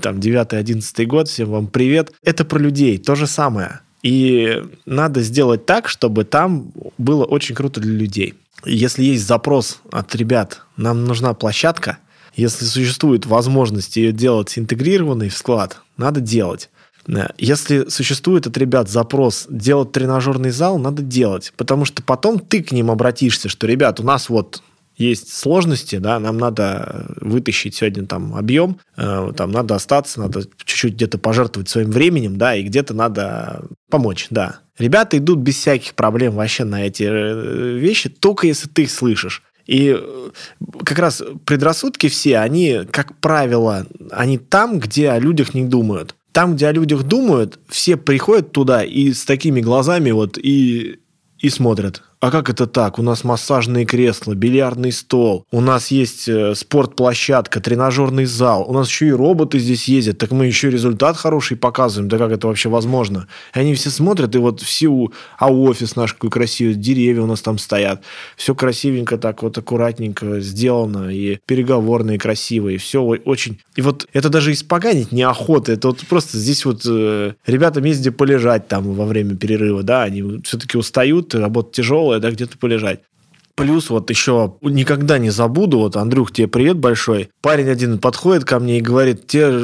там, 9-11 год, всем вам привет. Это про людей. То же самое. И надо сделать так, чтобы там было очень круто для людей. Если есть запрос от ребят, нам нужна площадка, если существует возможность ее делать интегрированной в склад, надо делать. Э, если существует от ребят запрос делать тренажерный зал, надо делать. Потому что потом ты к ним обратишься, что, ребят, у нас вот есть сложности, да, нам надо вытащить сегодня там объем, э, там надо остаться, надо чуть-чуть где-то пожертвовать своим временем, да, и где-то надо помочь, да. Ребята идут без всяких проблем вообще на эти э, вещи, только если ты их слышишь. И как раз предрассудки все, они, как правило, они там, где о людях не думают там, где о людях думают, все приходят туда и с такими глазами вот и, и смотрят а как это так? У нас массажные кресла, бильярдный стол, у нас есть э, спортплощадка, тренажерный зал, у нас еще и роботы здесь ездят, так мы еще результат хороший показываем, да как это вообще возможно? И они все смотрят, и вот все, а офис наш какой красивый, деревья у нас там стоят, все красивенько так вот аккуратненько сделано, и переговорные красивые, все очень... И вот это даже испоганить неохота, это вот просто здесь вот э, ребятам есть где полежать там во время перерыва, да, они все-таки устают, работа тяжелая, да, где-то полежать. Плюс вот еще никогда не забуду, вот, Андрюх, тебе привет большой. Парень один подходит ко мне и говорит, те,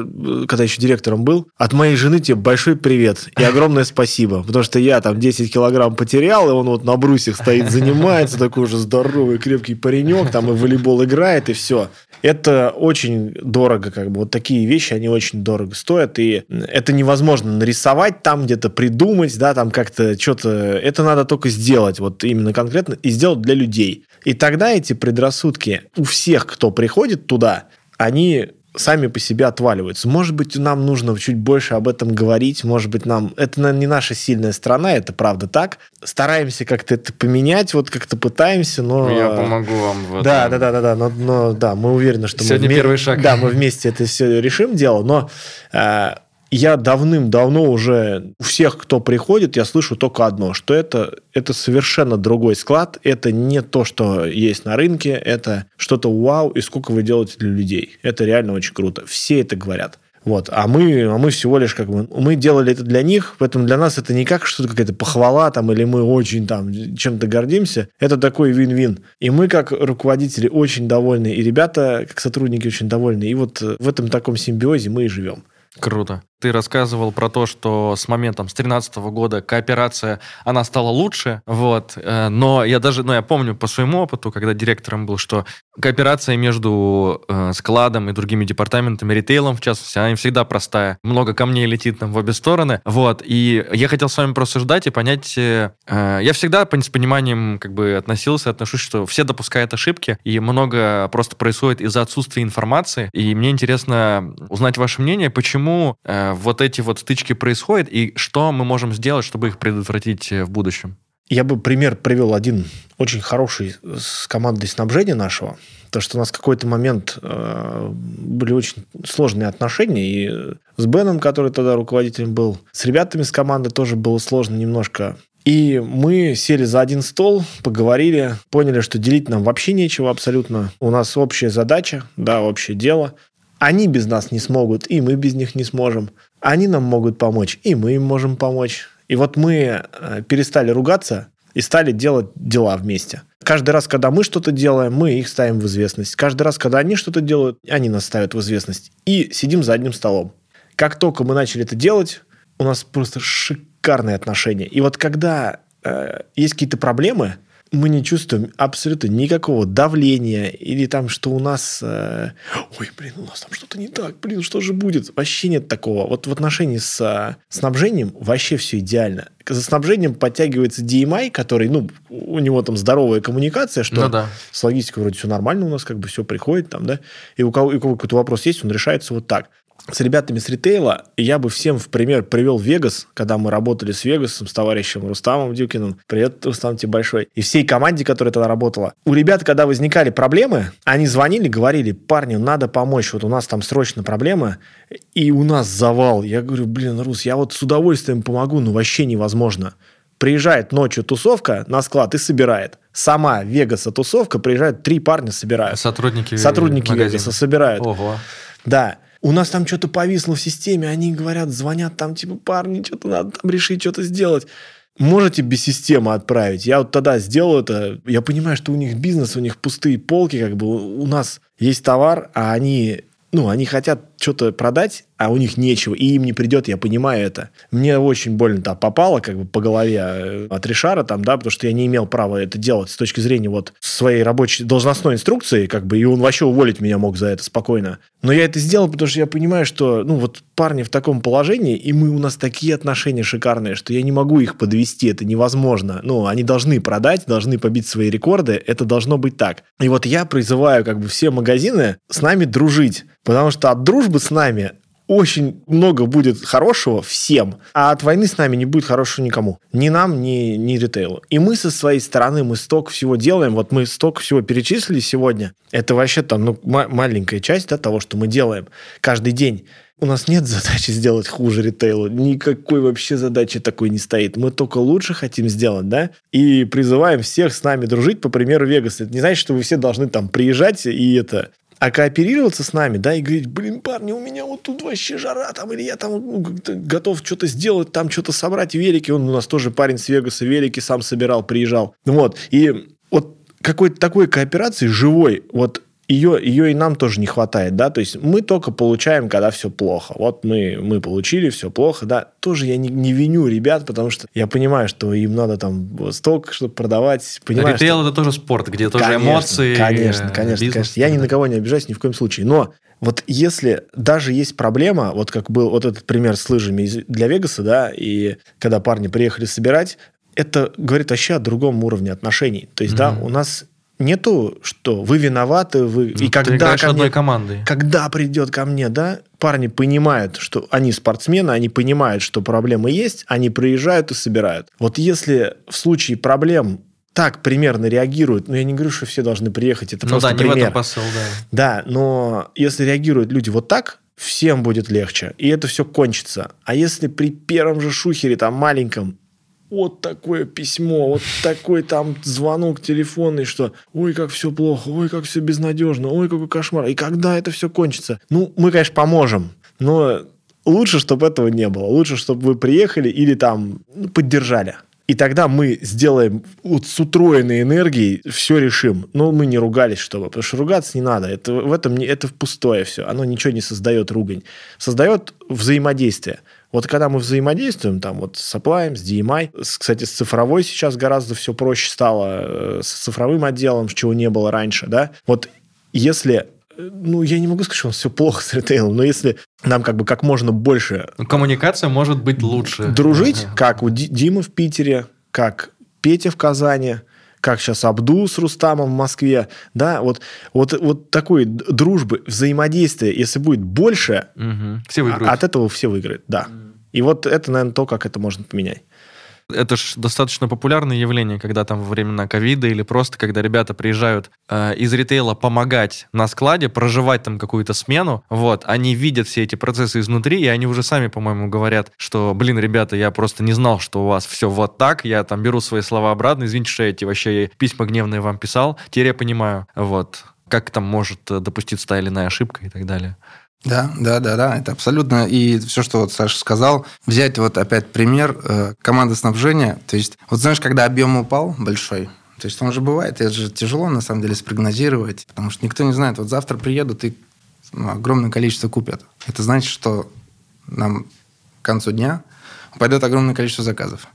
когда еще директором был, от моей жены тебе большой привет и огромное спасибо, потому что я там 10 килограмм потерял, и он вот на брусьях стоит, занимается, такой уже здоровый, крепкий паренек, там и волейбол играет, и все. Это очень дорого, как бы. Вот такие вещи, они очень дорого стоят, и это невозможно нарисовать там, где-то придумать, да, там как-то что-то... Это надо только сделать, вот именно конкретно, и сделать для людей. И тогда эти предрассудки у всех, кто приходит туда, они сами по себе отваливаются. Может быть, нам нужно чуть больше об этом говорить, может быть, нам... Это не наша сильная сторона, это правда так. Стараемся как-то это поменять, вот как-то пытаемся, но... Я помогу вам в этом. Да, да, да, да, да, но, но да, мы уверены, что Сегодня мы... Вме... первый шаг. Да, мы вместе это все решим дело, но э, я давным-давно уже у всех, кто приходит, я слышу только одно, что это, это совершенно другой склад, это не то, что есть на рынке, это что-то вау, и сколько вы делаете для людей. Это реально очень круто. Все это говорят. Вот. А мы, а мы всего лишь как бы, мы делали это для них, поэтому для нас это не как что-то какая-то похвала там, или мы очень там чем-то гордимся. Это такой вин-вин. И мы как руководители очень довольны, и ребята как сотрудники очень довольны. И вот в этом таком симбиозе мы и живем. Круто. Ты рассказывал про то, что с моментом, с 2013 года кооперация, она стала лучше, вот, э, но я даже, ну, я помню по своему опыту, когда директором был, что кооперация между э, складом и другими департаментами, ритейлом, в частности, она не всегда простая. Много камней летит там в обе стороны, вот, и я хотел с вами просуждать и понять, э, я всегда с пониманием как бы относился, отношусь, что все допускают ошибки, и много просто происходит из-за отсутствия информации, и мне интересно узнать ваше мнение, почему вот эти вот стычки происходят, и что мы можем сделать, чтобы их предотвратить э, в будущем? Я бы пример привел один очень хороший с командой снабжения нашего. То, что у нас в какой-то момент э, были очень сложные отношения. И с Беном, который тогда руководителем был, с ребятами с команды тоже было сложно немножко. И мы сели за один стол, поговорили, поняли, что делить нам вообще нечего абсолютно. У нас общая задача, да, общее дело. Они без нас не смогут, и мы без них не сможем. Они нам могут помочь, и мы им можем помочь. И вот мы э, перестали ругаться и стали делать дела вместе. Каждый раз, когда мы что-то делаем, мы их ставим в известность. Каждый раз, когда они что-то делают, они нас ставят в известность. И сидим за одним столом. Как только мы начали это делать, у нас просто шикарные отношения. И вот когда э, есть какие-то проблемы, мы не чувствуем абсолютно никакого давления или там, что у нас... Э, Ой, блин, у нас там что-то не так, блин, что же будет? Вообще нет такого. Вот в отношении с э, снабжением вообще все идеально. За снабжением подтягивается DMI, который, ну, у него там здоровая коммуникация, что Ну да. с логистикой вроде все нормально у нас, как бы все приходит там, да, и у кого, у кого какой-то вопрос есть, он решается вот так. С ребятами с ритейла я бы всем в пример привел Вегас, когда мы работали с Вегасом, с товарищем Рустамом Дюкиным. Привет, Рустам, тебе большой. И всей команде, которая тогда работала. У ребят, когда возникали проблемы, они звонили, говорили, парни, надо помочь, вот у нас там срочно проблема, и у нас завал. Я говорю, блин, Рус, я вот с удовольствием помогу, но вообще невозможно. Приезжает ночью тусовка на склад и собирает. Сама Вегаса тусовка, приезжают три парня, собирают. Сотрудники Сотрудники магазина. Вегаса собирают. Ого. Да. У нас там что-то повисло в системе, они говорят, звонят там, типа, парни, что-то надо там решить, что-то сделать. Можете без системы отправить? Я вот тогда сделал это. Я понимаю, что у них бизнес, у них пустые полки, как бы у нас есть товар, а они, ну, они хотят что-то продать, а у них нечего, и им не придет, я понимаю это. Мне очень больно там попало как бы по голове э, от Ришара там, да, потому что я не имел права это делать с точки зрения вот своей рабочей должностной инструкции, как бы, и он вообще уволить меня мог за это спокойно. Но я это сделал, потому что я понимаю, что, ну, вот парни в таком положении, и мы, у нас такие отношения шикарные, что я не могу их подвести, это невозможно. Ну, они должны продать, должны побить свои рекорды, это должно быть так. И вот я призываю как бы все магазины с нами дружить, потому что от дружбы с нами очень много будет хорошего всем, а от войны с нами не будет хорошего никому. Ни нам, ни, ни ритейлу. И мы со своей стороны, мы столько всего делаем, вот мы столько всего перечислили сегодня. Это вообще там ну, ма- маленькая часть да, того, что мы делаем каждый день. У нас нет задачи сделать хуже ритейлу. Никакой вообще задачи такой не стоит. Мы только лучше хотим сделать, да? И призываем всех с нами дружить, по примеру Вегаса. Это не значит, что вы все должны там приезжать и это а кооперироваться с нами, да, и говорить, блин, парни, у меня вот тут вообще жара, там, или я там ну, готов что-то сделать, там что-то собрать, велики, он у нас тоже парень с Вегаса, велики сам собирал, приезжал, вот, и вот какой-то такой кооперации живой, вот ее, ее и нам тоже не хватает, да, то есть мы только получаем, когда все плохо. Вот мы, мы получили, все плохо, да. Тоже я не, не виню ребят, потому что я понимаю, что им надо там столько, чтобы продавать. Понимаю, Ритейл что... это тоже спорт, где тоже Конечно, эмоции. Конечно, э, конечно, бизнес конечно. Я и ни на кого не обижаюсь ни в коем случае. Но вот если даже есть проблема, вот как был вот этот пример с лыжами для Вегаса, да, и когда парни приехали собирать, это говорит вообще о другом уровне отношений. То есть, да, Мгм. у нас нету, что вы виноваты, вы... Ну, и когда ко мне- одной командой. когда придет ко мне, да, парни понимают, что они спортсмены, они понимают, что проблемы есть, они приезжают и собирают. Вот если в случае проблем так примерно реагируют, ну, я не говорю, что все должны приехать, это Ну просто да, не пример. в этом посыл, да. Да, но если реагируют люди вот так, всем будет легче, и это все кончится. А если при первом же шухере, там, маленьком, вот такое письмо, вот такой там звонок телефонный, что ой, как все плохо, ой, как все безнадежно, ой, какой кошмар. И когда это все кончится? Ну, мы, конечно, поможем, но лучше, чтобы этого не было. Лучше, чтобы вы приехали или там поддержали. И тогда мы сделаем вот с утроенной энергией, все решим. Но мы не ругались, чтобы. Потому что ругаться не надо. Это, в этом не, это пустое все. Оно ничего не создает ругань. Создает взаимодействие. Вот когда мы взаимодействуем, там вот с Supply, с DMI, с- кстати, с цифровой сейчас гораздо все проще стало, э, с цифровым отделом, чего не было раньше, да. Вот если э, ну, я не могу сказать, что у нас все плохо с ритейлом, но если нам как бы как можно больше Ну, Коммуникация может быть лучше. дружить, Ага. как у Ди- Димы в Питере, как Петя в Казани, как сейчас Абду с Рустамом в Москве, да, вот, вот, вот такой дружбы, взаимодействия, если будет больше, Мгм. Все выиграют. от этого все выиграют, да. И вот это, наверное, то, как это можно поменять. Это же достаточно популярное явление, когда там во времена ковида или просто когда ребята приезжают э, из ритейла помогать на складе, проживать там какую-то смену, вот, они видят все эти процессы изнутри, и они уже сами, по-моему, говорят, что, блин, ребята, я просто не знал, что у вас все вот так, я там беру свои слова обратно, извините, что я эти вообще письма гневные вам писал, теперь я понимаю, вот, как там может допуститься та или иная ошибка и так далее. Да, да, да, да, это абсолютно. И все, что вот Саша сказал, взять вот опять пример э, команды снабжения. То есть, вот знаешь, когда объем упал большой, то есть он же бывает, это же тяжело на самом деле спрогнозировать, потому что никто не знает, вот завтра приедут и ну, огромное количество купят. Это значит, что нам к концу дня пойдет огромное количество заказов.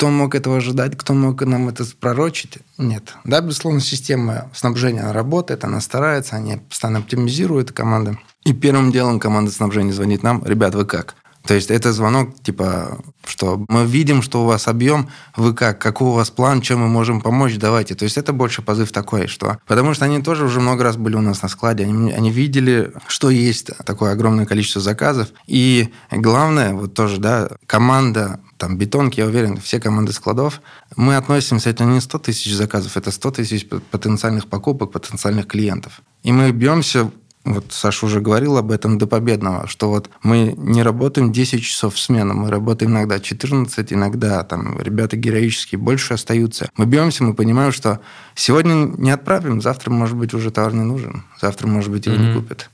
Кто мог этого ожидать? Кто мог нам это пророчить? Нет. Да, безусловно, система снабжения она работает, она старается, они постоянно оптимизируют команды. И первым делом команда снабжения звонит нам, ребят, вы как? То есть это звонок, типа, что мы видим, что у вас объем, вы как, какой у вас план, чем мы можем помочь, давайте. То есть это больше позыв такой, что... Потому что они тоже уже много раз были у нас на складе, они, они видели, что есть такое огромное количество заказов. И главное, вот тоже, да, команда там бетонки, я уверен, все команды складов, мы относимся, это не 100 тысяч заказов, это 100 тысяч потенциальных покупок, потенциальных клиентов. И мы бьемся вот Саша уже говорил об этом до победного, что вот мы не работаем 10 часов в смену, мы работаем иногда 14, иногда там ребята героические больше остаются. Мы бьемся, мы понимаем, что сегодня не отправим, завтра, может быть, уже товар не нужен, завтра, может быть, его mm-hmm. не купят.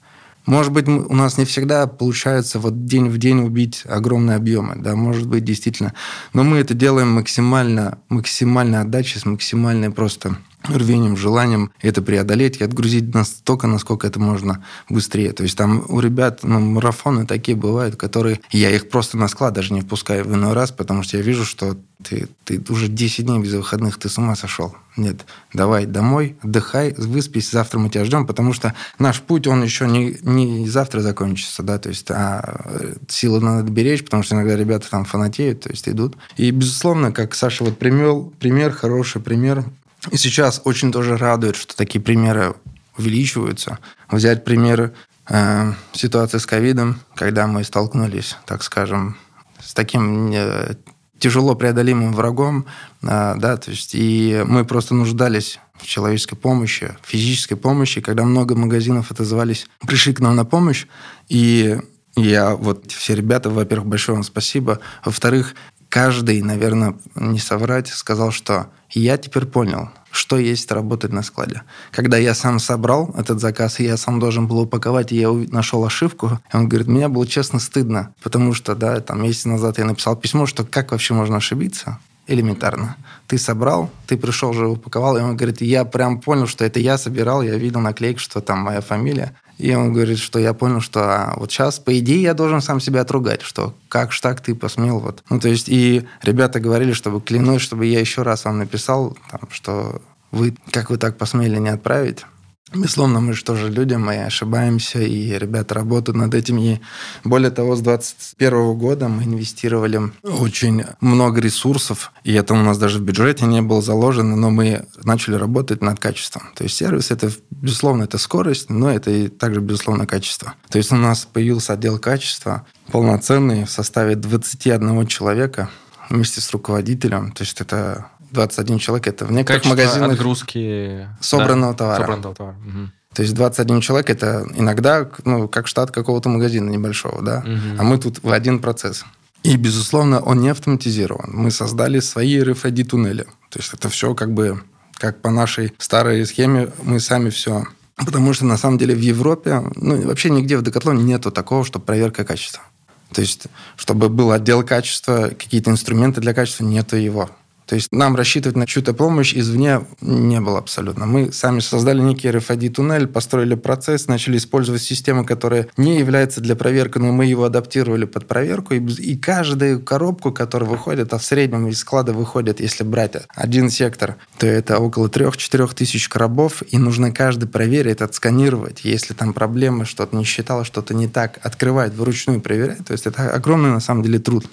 Может быть, у нас не всегда получается вот день в день убить огромные объемы, да, может быть, действительно. Но мы это делаем максимально, максимально отдачей, с максимальной просто рвением, желанием это преодолеть и отгрузить настолько, насколько это можно быстрее. То есть там у ребят ну, марафоны такие бывают, которые... Я их просто на склад даже не впускаю в иной раз, потому что я вижу, что ты, ты уже 10 дней без выходных, ты с ума сошел. Нет, давай домой, отдыхай, выспись, завтра мы тебя ждем, потому что наш путь, он еще не, не завтра закончится, да, то есть а силы надо беречь, потому что иногда ребята там фанатеют, то есть идут. И, безусловно, как Саша вот примел, пример, хороший пример, и сейчас очень тоже радует, что такие примеры увеличиваются. Взять пример э, ситуации с ковидом, когда мы столкнулись, так скажем, с таким э, тяжело преодолимым врагом, э, да, то есть и мы просто нуждались в человеческой помощи, физической помощи, когда много магазинов отозвались, пришли к нам на помощь, и я вот все ребята, во-первых, большое вам спасибо, во-вторых, каждый, наверное, не соврать, сказал, что я теперь понял, что есть работать на складе. Когда я сам собрал этот заказ, и я сам должен был упаковать, и я нашел ошибку, он говорит, меня было честно стыдно, потому что, да, там месяц назад я написал письмо, что как вообще можно ошибиться, элементарно. Ты собрал, ты пришел уже упаковал, и он говорит, я прям понял, что это я собирал, я видел наклейку, что там моя фамилия. И он говорит, что я понял, что а, вот сейчас, по идее, я должен сам себя отругать, что как ж так ты посмел. Вот. Ну, то есть, и ребята говорили, чтобы клянусь, чтобы я еще раз вам написал, там, что вы, как вы так посмели не отправить. Безусловно, мы же тоже люди, мы ошибаемся, и ребята работают над этим. И более того, с 2021 года мы инвестировали очень много ресурсов, и это у нас даже в бюджете не было заложено, но мы начали работать над качеством. То есть сервис – это, безусловно, это скорость, но это и также, безусловно, качество. То есть у нас появился отдел качества полноценный в составе 21 человека вместе с руководителем. То есть это 21 человек, это в некоторых Качество магазинах... отгрузки... Собранного да? товара. Собранного товара. Угу. То есть 21 человек это иногда ну, как штат какого-то магазина небольшого, да. Угу. А мы тут в один процесс. И, безусловно, он не автоматизирован. Мы создали свои RFID-туннели. То есть это все как бы как по нашей старой схеме мы сами все Потому что, на самом деле, в Европе, ну, вообще нигде в Декатлоне нету такого, что проверка качества. То есть, чтобы был отдел качества, какие-то инструменты для качества, нету его. То есть нам рассчитывать на чью-то помощь извне не было абсолютно. Мы сами создали некий RFID-туннель, построили процесс, начали использовать систему, которая не является для проверки, но мы его адаптировали под проверку. И, и каждую коробку, которая выходит, а в среднем из склада выходит, если брать один сектор, то это около 3-4 тысяч коробов, и нужно каждый проверить, отсканировать. Если там проблемы, что-то не считало, что-то не так, открывать, вручную проверять. То есть это огромный на самом деле труд.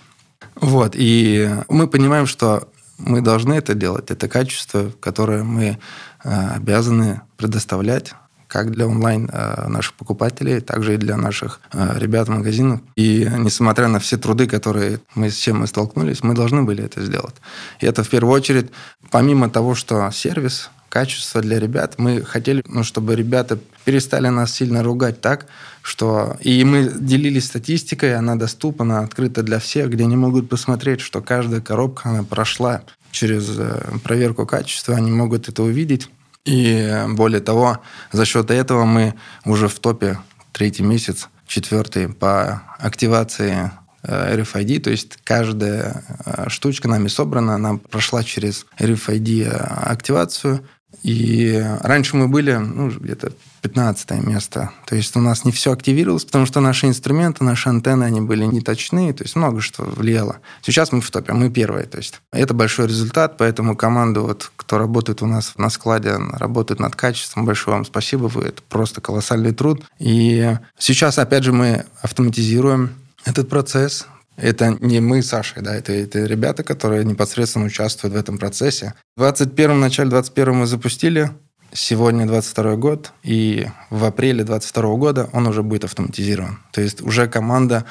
Вот, и мы понимаем, что мы должны это делать. Это качество, которое мы э, обязаны предоставлять как для онлайн э, наших покупателей, также и для наших э, ребят в магазинах. И несмотря на все труды, которые мы с чем мы столкнулись, мы должны были это сделать. И это в первую очередь, помимо того, что сервис, качество для ребят, мы хотели, ну, чтобы ребята перестали нас сильно ругать так, что... И мы делились статистикой, она доступна, она открыта для всех, где они могут посмотреть, что каждая коробка, она прошла через э, проверку качества, они могут это увидеть. И более того, за счет этого мы уже в топе третий месяц, четвертый по активации э, RFID, то есть каждая э, штучка нами собрана, она прошла через RFID активацию, и раньше мы были ну, где-то 15 место. То есть у нас не все активировалось, потому что наши инструменты, наши антенны, они были не точные, то есть много что влияло. Сейчас мы в топе, мы первые. То есть это большой результат, поэтому команда, вот, кто работает у нас на складе, работает над качеством, большое вам спасибо, вы, это просто колоссальный труд. И сейчас, опять же, мы автоматизируем этот процесс, это не мы с Сашей, да, это, это ребята, которые непосредственно участвуют в этом процессе. В 21 начале 21 мы запустили, сегодня 22 год, и в апреле 22 года он уже будет автоматизирован. То есть уже команда,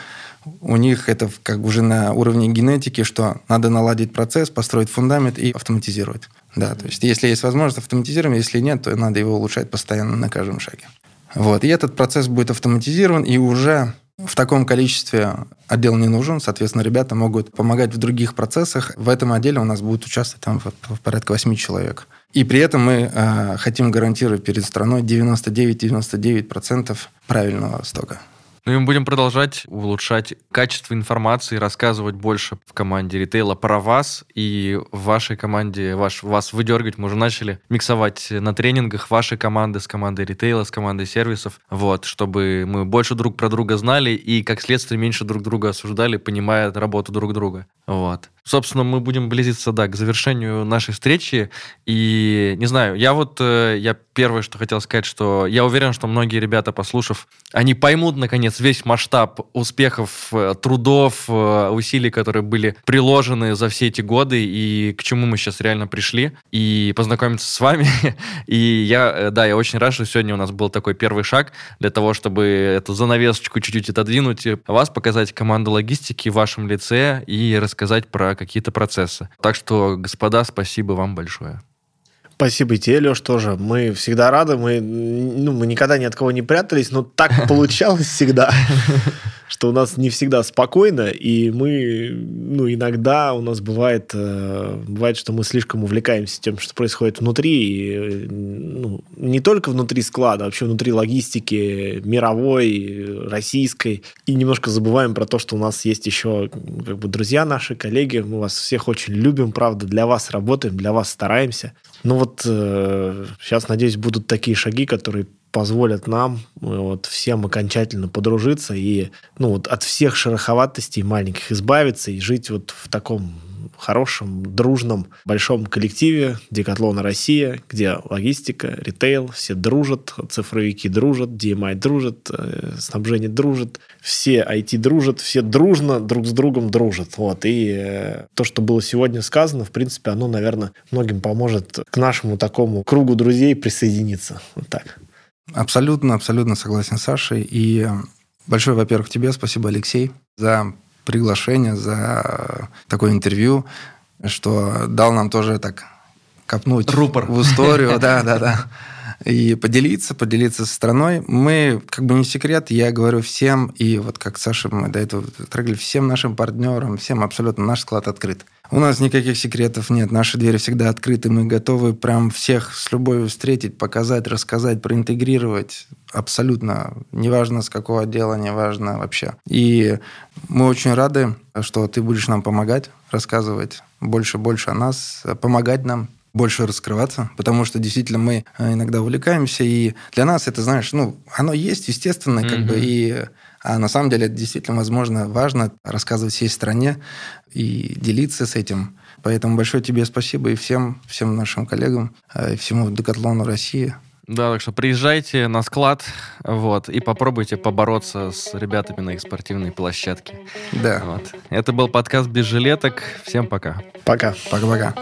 у них это как уже на уровне генетики, что надо наладить процесс, построить фундамент и автоматизировать. Да, то есть если есть возможность, автоматизируем, если нет, то надо его улучшать постоянно на каждом шаге. Вот. И этот процесс будет автоматизирован, и уже в таком количестве отдел не нужен, соответственно, ребята могут помогать в других процессах. В этом отделе у нас будет участвовать там порядка 8 человек. И при этом мы э, хотим гарантировать перед страной 99-99% правильного стока. Ну и мы будем продолжать улучшать качество информации, рассказывать больше в команде ритейла про вас и в вашей команде, ваш, вас выдергивать. Мы уже начали миксовать на тренингах вашей команды с командой ритейла, с командой сервисов, вот, чтобы мы больше друг про друга знали и, как следствие, меньше друг друга осуждали, понимая работу друг друга. Вот. Собственно, мы будем близиться, да, к завершению нашей встречи. И, не знаю, я вот, э, я первое, что хотел сказать, что я уверен, что многие ребята, послушав, они поймут, наконец, весь масштаб успехов, э, трудов, э, усилий, которые были приложены за все эти годы, и к чему мы сейчас реально пришли, и познакомиться с вами. (laughs) И я, да, я очень рад, что сегодня у нас был такой первый шаг для того, чтобы эту занавесочку чуть-чуть отодвинуть, вас показать команду логистики в вашем лице и рассказать про какие-то процессы. Так что, господа, спасибо вам большое. Спасибо тебе, Леш, тоже. Мы всегда рады. Мы, ну, мы никогда ни от кого не прятались, но так (laughs) получалось всегда, что у нас не всегда спокойно, и мы, ну, иногда у нас бывает, э, бывает, что мы слишком увлекаемся тем, что происходит внутри, и, ну, не только внутри склада, а вообще внутри логистики мировой, российской, и немножко забываем про то, что у нас есть еще как бы друзья наши, коллеги, мы вас всех очень любим, правда, для вас работаем, для вас стараемся. Ну вот э, сейчас, надеюсь, будут такие шаги, которые позволят нам э, вот, всем окончательно подружиться и ну, вот, от всех шероховатостей маленьких избавиться и жить вот в таком хорошем, дружном, большом коллективе Декатлона Россия, где логистика, ритейл, все дружат, цифровики дружат, DMI дружат, э, снабжение дружит, все IT дружат, все дружно друг с другом дружат. Вот. И э, то, что было сегодня сказано, в принципе, оно, наверное, многим поможет к нашему такому кругу друзей присоединиться. Вот так. Абсолютно, абсолютно согласен с Сашей. И большое, во-первых, тебе спасибо, Алексей, за приглашение, за такое интервью, что дал нам тоже так копнуть Рупор. в историю. Да, да, да. И поделиться, поделиться со страной. Мы, как бы не секрет, я говорю всем, и вот как Саша мы до этого трогали, всем нашим партнерам, всем абсолютно наш склад открыт. У нас никаких секретов нет, наши двери всегда открыты, мы готовы прям всех с любовью встретить, показать, рассказать, проинтегрировать. Абсолютно, неважно с какого отдела, неважно вообще. И мы очень рады, что ты будешь нам помогать, рассказывать больше-больше о нас, помогать нам, больше раскрываться, потому что действительно мы иногда увлекаемся, и для нас это, знаешь, ну, оно есть, естественно, mm-hmm. как бы, и а на самом деле это действительно, возможно, важно рассказывать всей стране и делиться с этим. Поэтому большое тебе спасибо и всем, всем нашим коллегам, э, и всему Декатлону России. Да, так что приезжайте на склад, вот, и попробуйте побороться с ребятами на их спортивной площадке. Да. Вот. Это был подкаст без жилеток. Всем пока. Пока. Пока-пока.